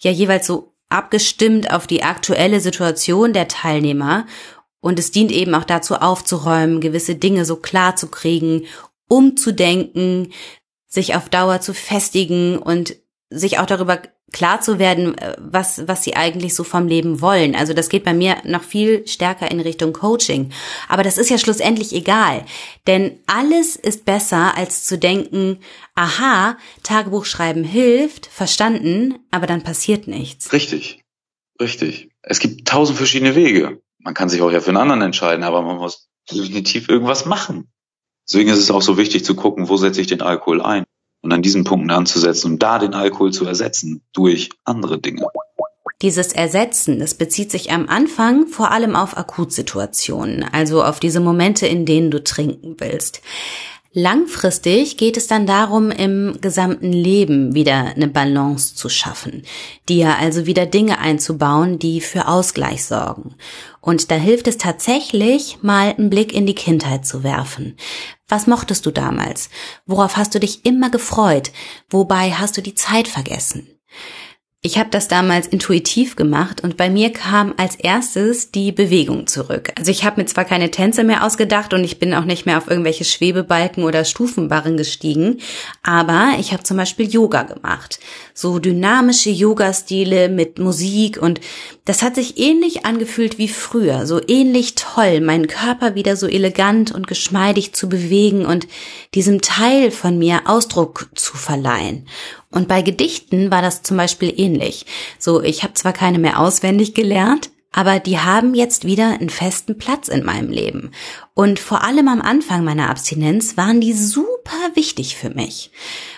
ja jeweils so abgestimmt auf die aktuelle Situation der Teilnehmer. Und es dient eben auch dazu aufzuräumen, gewisse Dinge so klar zu kriegen, umzudenken, sich auf Dauer zu festigen und sich auch darüber klar zu werden, äh, was, was sie eigentlich so vom Leben wollen. Also das geht bei mir noch viel stärker in Richtung Coaching. Aber das ist ja schlussendlich egal. Denn alles ist besser, als zu denken, aha, Tagebuch schreiben hilft, verstanden, aber dann passiert nichts. Richtig. Richtig. Es gibt tausend verschiedene Wege. Man kann sich auch ja für einen anderen entscheiden, aber man muss definitiv irgendwas machen. Deswegen ist es auch so wichtig zu gucken, wo setze ich den Alkohol ein und an diesen Punkten anzusetzen und da den Alkohol zu ersetzen durch andere Dinge. Dieses Ersetzen, das bezieht sich am Anfang vor allem auf Akutsituationen, also auf diese Momente, in denen du trinken willst. Langfristig geht es dann darum, im gesamten Leben wieder eine Balance zu schaffen, dir also wieder Dinge einzubauen, die für Ausgleich sorgen. Und da hilft es tatsächlich, mal einen Blick in die Kindheit zu werfen. Was mochtest du damals? Worauf hast du dich immer gefreut? Wobei hast du die Zeit vergessen? Ich habe das damals intuitiv gemacht und bei mir kam als erstes die Bewegung zurück. Also ich habe mir zwar keine Tänze mehr ausgedacht und ich bin auch nicht mehr auf irgendwelche Schwebebalken oder Stufenbarren gestiegen, aber ich habe zum Beispiel Yoga gemacht. So dynamische Yoga-Stile mit Musik und das hat sich ähnlich angefühlt wie früher, so ähnlich toll, meinen Körper wieder so elegant und geschmeidig zu bewegen und diesem Teil von mir Ausdruck zu verleihen. Und bei Gedichten war das zum Beispiel ähnlich. So, ich habe zwar keine mehr auswendig gelernt, aber die haben jetzt wieder einen festen Platz in meinem Leben. Und vor allem am Anfang meiner Abstinenz waren die super wichtig für mich.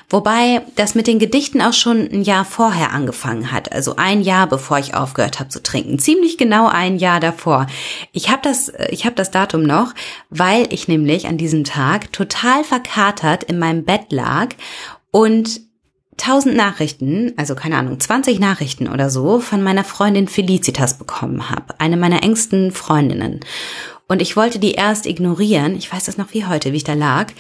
Wobei das mit den Gedichten auch schon ein Jahr vorher angefangen hat, also ein Jahr bevor ich aufgehört habe zu trinken, ziemlich genau ein Jahr davor. Ich habe das, ich habe das Datum noch, weil ich nämlich an diesem Tag total verkatert in meinem Bett lag und 1000 Nachrichten, also keine Ahnung, 20 Nachrichten oder so von meiner Freundin Felicitas bekommen habe, eine meiner engsten Freundinnen. Und ich wollte die erst ignorieren, ich weiß das noch wie heute, wie ich da lag,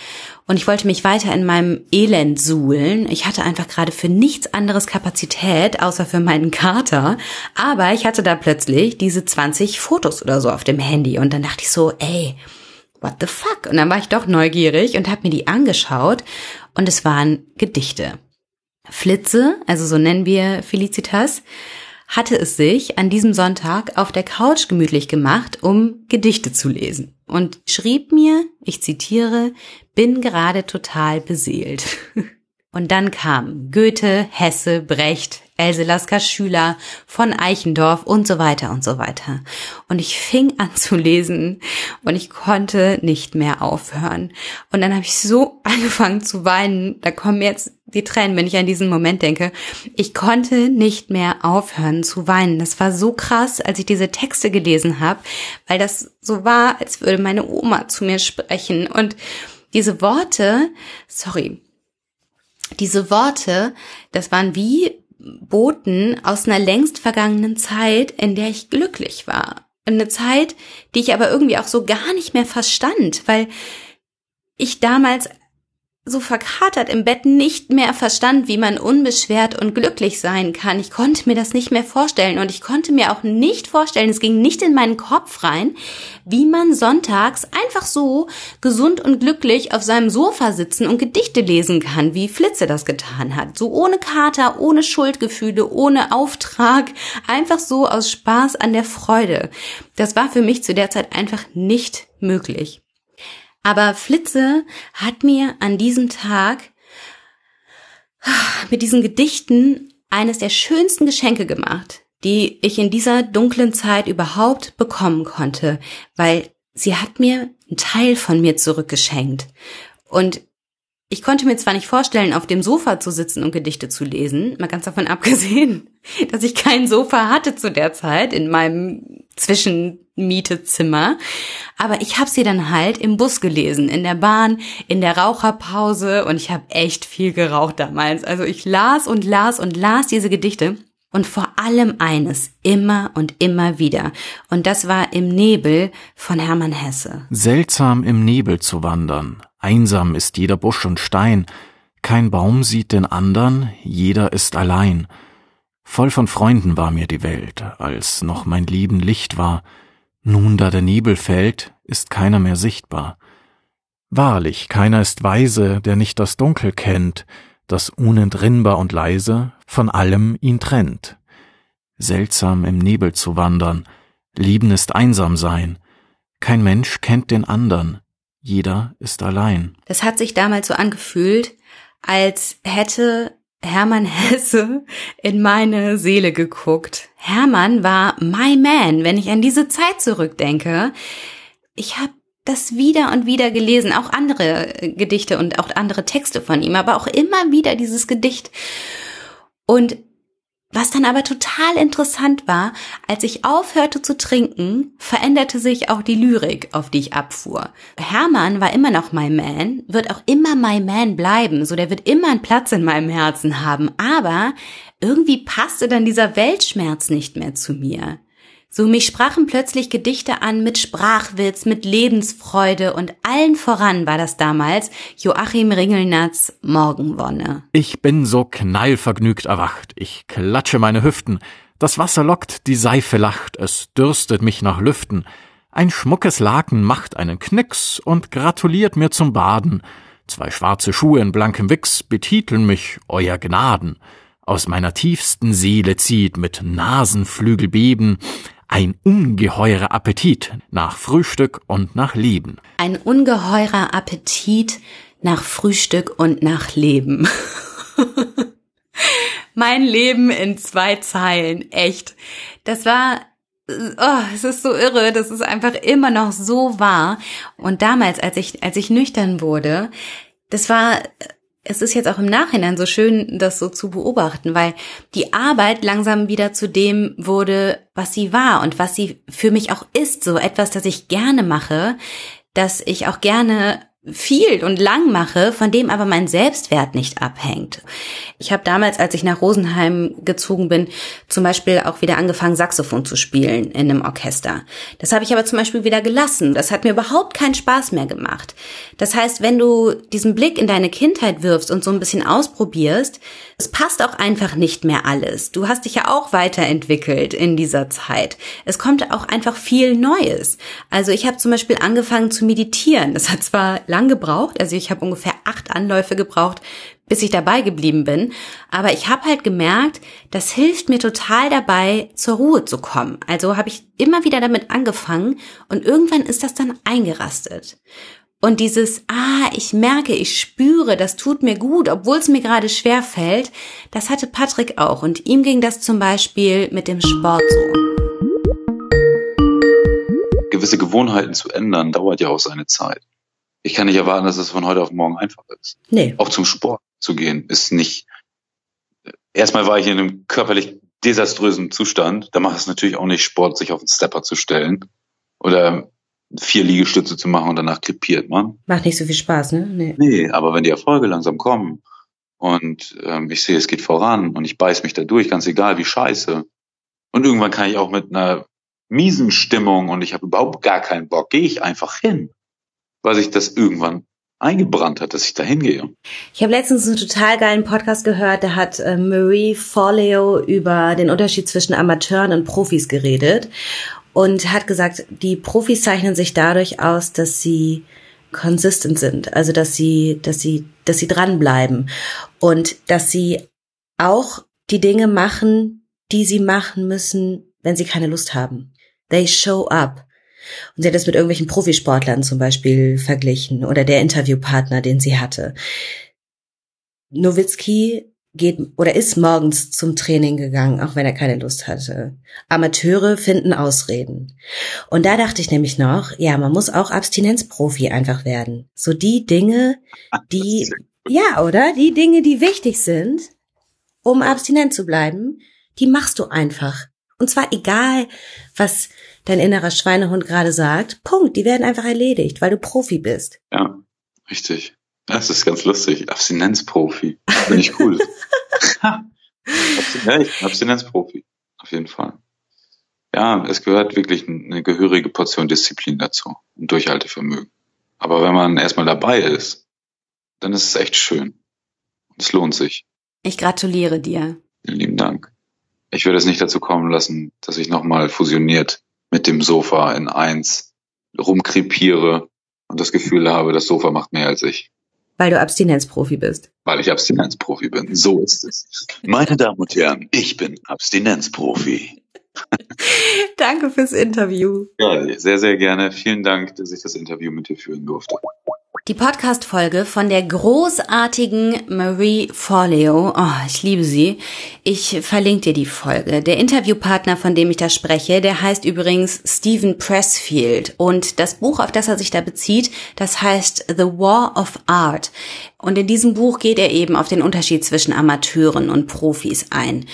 und ich wollte mich weiter in meinem Elend suhlen. Ich hatte einfach gerade für nichts anderes Kapazität, außer für meinen Kater, aber ich hatte da plötzlich diese 20 Fotos oder so auf dem Handy und dann dachte ich so, ey, what the fuck? Und dann war ich doch neugierig und habe mir die angeschaut und es waren Gedichte. Flitze, also so nennen wir Felicitas, hatte es sich an diesem Sonntag auf der Couch gemütlich gemacht, um Gedichte zu lesen und schrieb mir, ich zitiere, bin gerade total beseelt. Und dann kam Goethe, Hesse, Brecht, Else Lasker Schüler, von Eichendorf und so weiter und so weiter. Und ich fing an zu lesen und ich konnte nicht mehr aufhören. Und dann habe ich so angefangen zu weinen, da kommen jetzt die Tränen, wenn ich an diesen Moment denke. Ich konnte nicht mehr aufhören zu weinen. Das war so krass, als ich diese Texte gelesen habe, weil das so war, als würde meine Oma zu mir sprechen. Und diese Worte, sorry, diese Worte, das waren wie Boten aus einer längst vergangenen Zeit, in der ich glücklich war. Eine Zeit, die ich aber irgendwie auch so gar nicht mehr verstand, weil ich damals so verkatert im Bett nicht mehr verstand, wie man unbeschwert und glücklich sein kann. Ich konnte mir das nicht mehr vorstellen und ich konnte mir auch nicht vorstellen, es ging nicht in meinen Kopf rein, wie man sonntags einfach so gesund und glücklich auf seinem Sofa sitzen und Gedichte lesen kann, wie Flitze das getan hat. So ohne Kater, ohne Schuldgefühle, ohne Auftrag, einfach so aus Spaß an der Freude. Das war für mich zu der Zeit einfach nicht möglich. Aber Flitze hat mir an diesem Tag mit diesen Gedichten eines der schönsten Geschenke gemacht, die ich in dieser dunklen Zeit überhaupt bekommen konnte, weil sie hat mir einen Teil von mir zurückgeschenkt. Und ich konnte mir zwar nicht vorstellen, auf dem Sofa zu sitzen und Gedichte zu lesen, mal ganz davon abgesehen, dass ich kein Sofa hatte zu der Zeit in meinem Zwischenmietezimmer, aber ich habe sie dann halt im Bus gelesen, in der Bahn, in der Raucherpause und ich habe echt viel geraucht damals. Also ich las und las und las diese Gedichte und vor allem eines, immer und immer wieder. Und das war im Nebel von Hermann Hesse. Seltsam im Nebel zu wandern, einsam ist jeder Busch und Stein, kein Baum sieht den andern, jeder ist allein. Voll von Freunden war mir die Welt, als noch mein Leben Licht war. Nun, da der Nebel fällt, ist keiner mehr sichtbar. Wahrlich, keiner ist weise, der nicht das Dunkel kennt, das unentrinnbar und leise von allem ihn trennt. Seltsam im Nebel zu wandern, lieben ist einsam sein, kein Mensch kennt den andern, jeder ist allein. Das hat sich damals so angefühlt, als hätte Hermann Hesse in meine Seele geguckt. Hermann war my man, wenn ich an diese Zeit zurückdenke. Ich habe das wieder und wieder gelesen, auch andere Gedichte und auch andere Texte von ihm, aber auch immer wieder dieses Gedicht. Und was dann aber total interessant war, als ich aufhörte zu trinken, veränderte sich auch die Lyrik, auf die ich abfuhr. Hermann war immer noch my man, wird auch immer my man bleiben, so der wird immer einen Platz in meinem Herzen haben, aber irgendwie passte dann dieser Weltschmerz nicht mehr zu mir. So mich sprachen plötzlich Gedichte an mit Sprachwitz, mit Lebensfreude und allen voran war das damals Joachim Ringelnatz Morgenwonne. Ich bin so knallvergnügt erwacht, ich klatsche meine Hüften, das Wasser lockt, die Seife lacht, es dürstet mich nach Lüften, ein schmuckes Laken macht einen Knicks und gratuliert mir zum Baden, zwei schwarze Schuhe in blankem Wichs betiteln mich Euer Gnaden, aus meiner tiefsten Seele zieht mit Nasenflügelbeben ein ungeheurer Appetit nach Frühstück und nach Leben. Ein ungeheurer Appetit nach Frühstück und nach Leben. mein Leben in zwei Zeilen, echt. Das war oh, es ist so irre, das ist einfach immer noch so wahr. Und damals, als ich, als ich nüchtern wurde, das war es ist jetzt auch im Nachhinein so schön, das so zu beobachten, weil die Arbeit langsam wieder zu dem wurde, was sie war und was sie für mich auch ist, so etwas, das ich gerne mache, dass ich auch gerne viel und lang mache, von dem aber mein Selbstwert nicht abhängt. Ich habe damals, als ich nach Rosenheim gezogen bin, zum Beispiel auch wieder angefangen, Saxophon zu spielen in einem Orchester. Das habe ich aber zum Beispiel wieder gelassen. Das hat mir überhaupt keinen Spaß mehr gemacht. Das heißt, wenn du diesen Blick in deine Kindheit wirfst und so ein bisschen ausprobierst, es passt auch einfach nicht mehr alles. Du hast dich ja auch weiterentwickelt in dieser Zeit. Es kommt auch einfach viel Neues. Also ich habe zum Beispiel angefangen zu meditieren. Das hat zwar lang gebraucht, also ich habe ungefähr acht Anläufe gebraucht, bis ich dabei geblieben bin. Aber ich habe halt gemerkt, das hilft mir total dabei, zur Ruhe zu kommen. Also habe ich immer wieder damit angefangen und irgendwann ist das dann eingerastet. Und dieses, ah, ich merke, ich spüre, das tut mir gut, obwohl es mir gerade schwer fällt, das hatte Patrick auch. Und ihm ging das zum Beispiel mit dem Sport so. Gewisse Gewohnheiten zu ändern, dauert ja auch seine Zeit. Ich kann nicht erwarten, dass es von heute auf morgen einfach ist. Nee. Auch zum Sport zu gehen, ist nicht. Erstmal war ich in einem körperlich desaströsen Zustand. Da macht es natürlich auch nicht Sport, sich auf den Stepper zu stellen. Oder vier Liegestütze zu machen und danach krepiert man. Macht nicht so viel Spaß, ne? Nee, nee aber wenn die Erfolge langsam kommen und ähm, ich sehe, es geht voran und ich beiß mich da durch, ganz egal wie scheiße. Und irgendwann kann ich auch mit einer miesen Stimmung und ich habe überhaupt gar keinen Bock, gehe ich einfach hin, weil sich das irgendwann eingebrannt hat, dass ich da hingehe. Ich habe letztens einen total geilen Podcast gehört, da hat äh, Marie Forleo über den Unterschied zwischen Amateuren und Profis geredet und hat gesagt, die Profis zeichnen sich dadurch aus, dass sie consistent sind, also dass sie, dass sie, dass sie dranbleiben und dass sie auch die Dinge machen, die sie machen müssen, wenn sie keine Lust haben. They show up. Und sie hat das mit irgendwelchen Profisportlern zum Beispiel verglichen oder der Interviewpartner, den sie hatte. Nowitzki geht oder ist morgens zum Training gegangen, auch wenn er keine Lust hatte. Amateure finden Ausreden. Und da dachte ich nämlich noch, ja, man muss auch Abstinenzprofi einfach werden. So die Dinge, die, ja, oder? Die Dinge, die wichtig sind, um abstinent zu bleiben, die machst du einfach. Und zwar egal, was dein innerer Schweinehund gerade sagt. Punkt. Die werden einfach erledigt, weil du Profi bist. Ja, richtig. Das ist ganz lustig. Abstinenzprofi. Finde ich cool. ja, ich Abstinenzprofi. Auf jeden Fall. Ja, es gehört wirklich eine gehörige Portion Disziplin dazu und Durchhaltevermögen. Aber wenn man erstmal dabei ist, dann ist es echt schön. Und es lohnt sich. Ich gratuliere dir. Vielen lieben Dank. Ich würde es nicht dazu kommen lassen, dass ich nochmal fusioniert mit dem Sofa in eins rumkrepiere und das Gefühl habe, das Sofa macht mehr als ich. Weil du Abstinenzprofi bist. Weil ich Abstinenzprofi bin. So ist es. Meine Damen und Herren, ich bin Abstinenzprofi. Danke fürs Interview. Ja, sehr, sehr gerne. Vielen Dank, dass ich das Interview mit dir führen durfte. Die Podcast-Folge von der großartigen Marie Forleo. Oh, ich liebe sie. Ich verlinke dir die Folge. Der Interviewpartner, von dem ich da spreche, der heißt übrigens Stephen Pressfield. Und das Buch, auf das er sich da bezieht, das heißt The War of Art. Und in diesem Buch geht er eben auf den Unterschied zwischen Amateuren und Profis ein.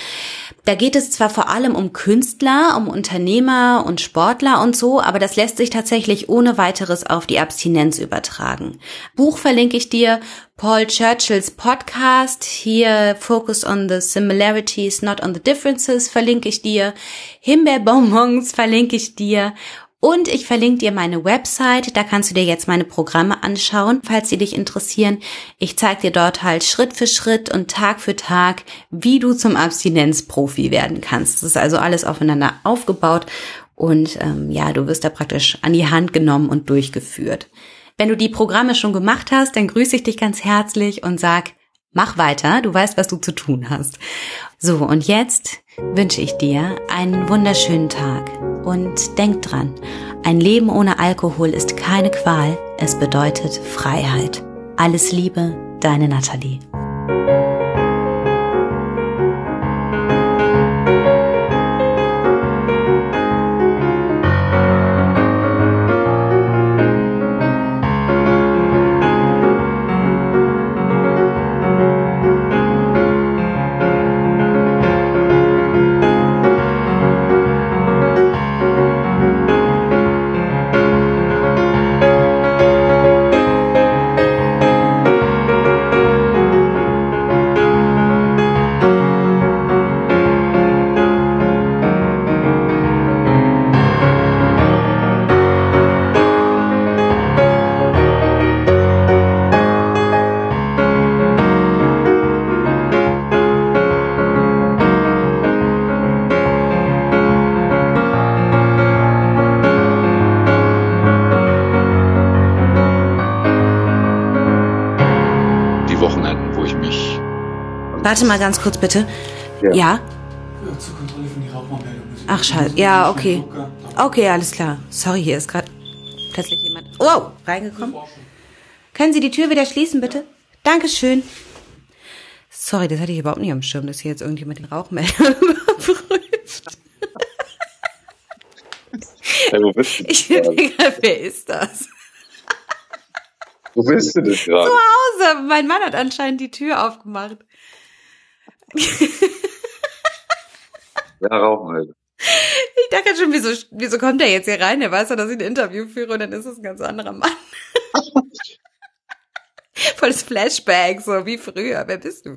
Da geht es zwar vor allem um Künstler, um Unternehmer und Sportler und so, aber das lässt sich tatsächlich ohne weiteres auf die Abstinenz übertragen. Buch verlinke ich dir, Paul Churchills Podcast, hier Focus on the Similarities, not on the Differences verlinke ich dir, Himbeerbonbons verlinke ich dir und ich verlinke dir meine Website, da kannst du dir jetzt meine Programme anschauen, falls sie dich interessieren. Ich zeige dir dort halt Schritt für Schritt und Tag für Tag, wie du zum Abstinenzprofi werden kannst. Das ist also alles aufeinander aufgebaut und ähm, ja, du wirst da praktisch an die Hand genommen und durchgeführt. Wenn du die Programme schon gemacht hast, dann grüße ich dich ganz herzlich und sag, mach weiter, du weißt, was du zu tun hast. So, und jetzt wünsche ich dir einen wunderschönen Tag und denk dran, ein Leben ohne Alkohol ist keine Qual, es bedeutet Freiheit. Alles Liebe, deine Nathalie. Warte mal ganz kurz bitte. Ja? Ja. Ach, scheiße. Ja, okay. Okay, alles klar. Sorry, hier ist gerade plötzlich jemand. Wow, reingekommen. Können Sie die Tür wieder schließen, bitte? Dankeschön. Sorry, das hatte ich überhaupt nicht am Schirm, dass hier jetzt irgendjemand den Rauchmelder überprüft. Hey, wo bist du Ich denke, wer ist das? Wo bist du denn gerade? Zu Hause. Mein Mann hat anscheinend die Tür aufgemacht. Ja, Rauchmelder. Ich dachte schon, wieso, wieso kommt er jetzt hier rein? Er weiß ja, dass ich ein Interview führe und dann ist es ein ganz anderer Mann. Volles Flashback, so wie früher. Wer bist du?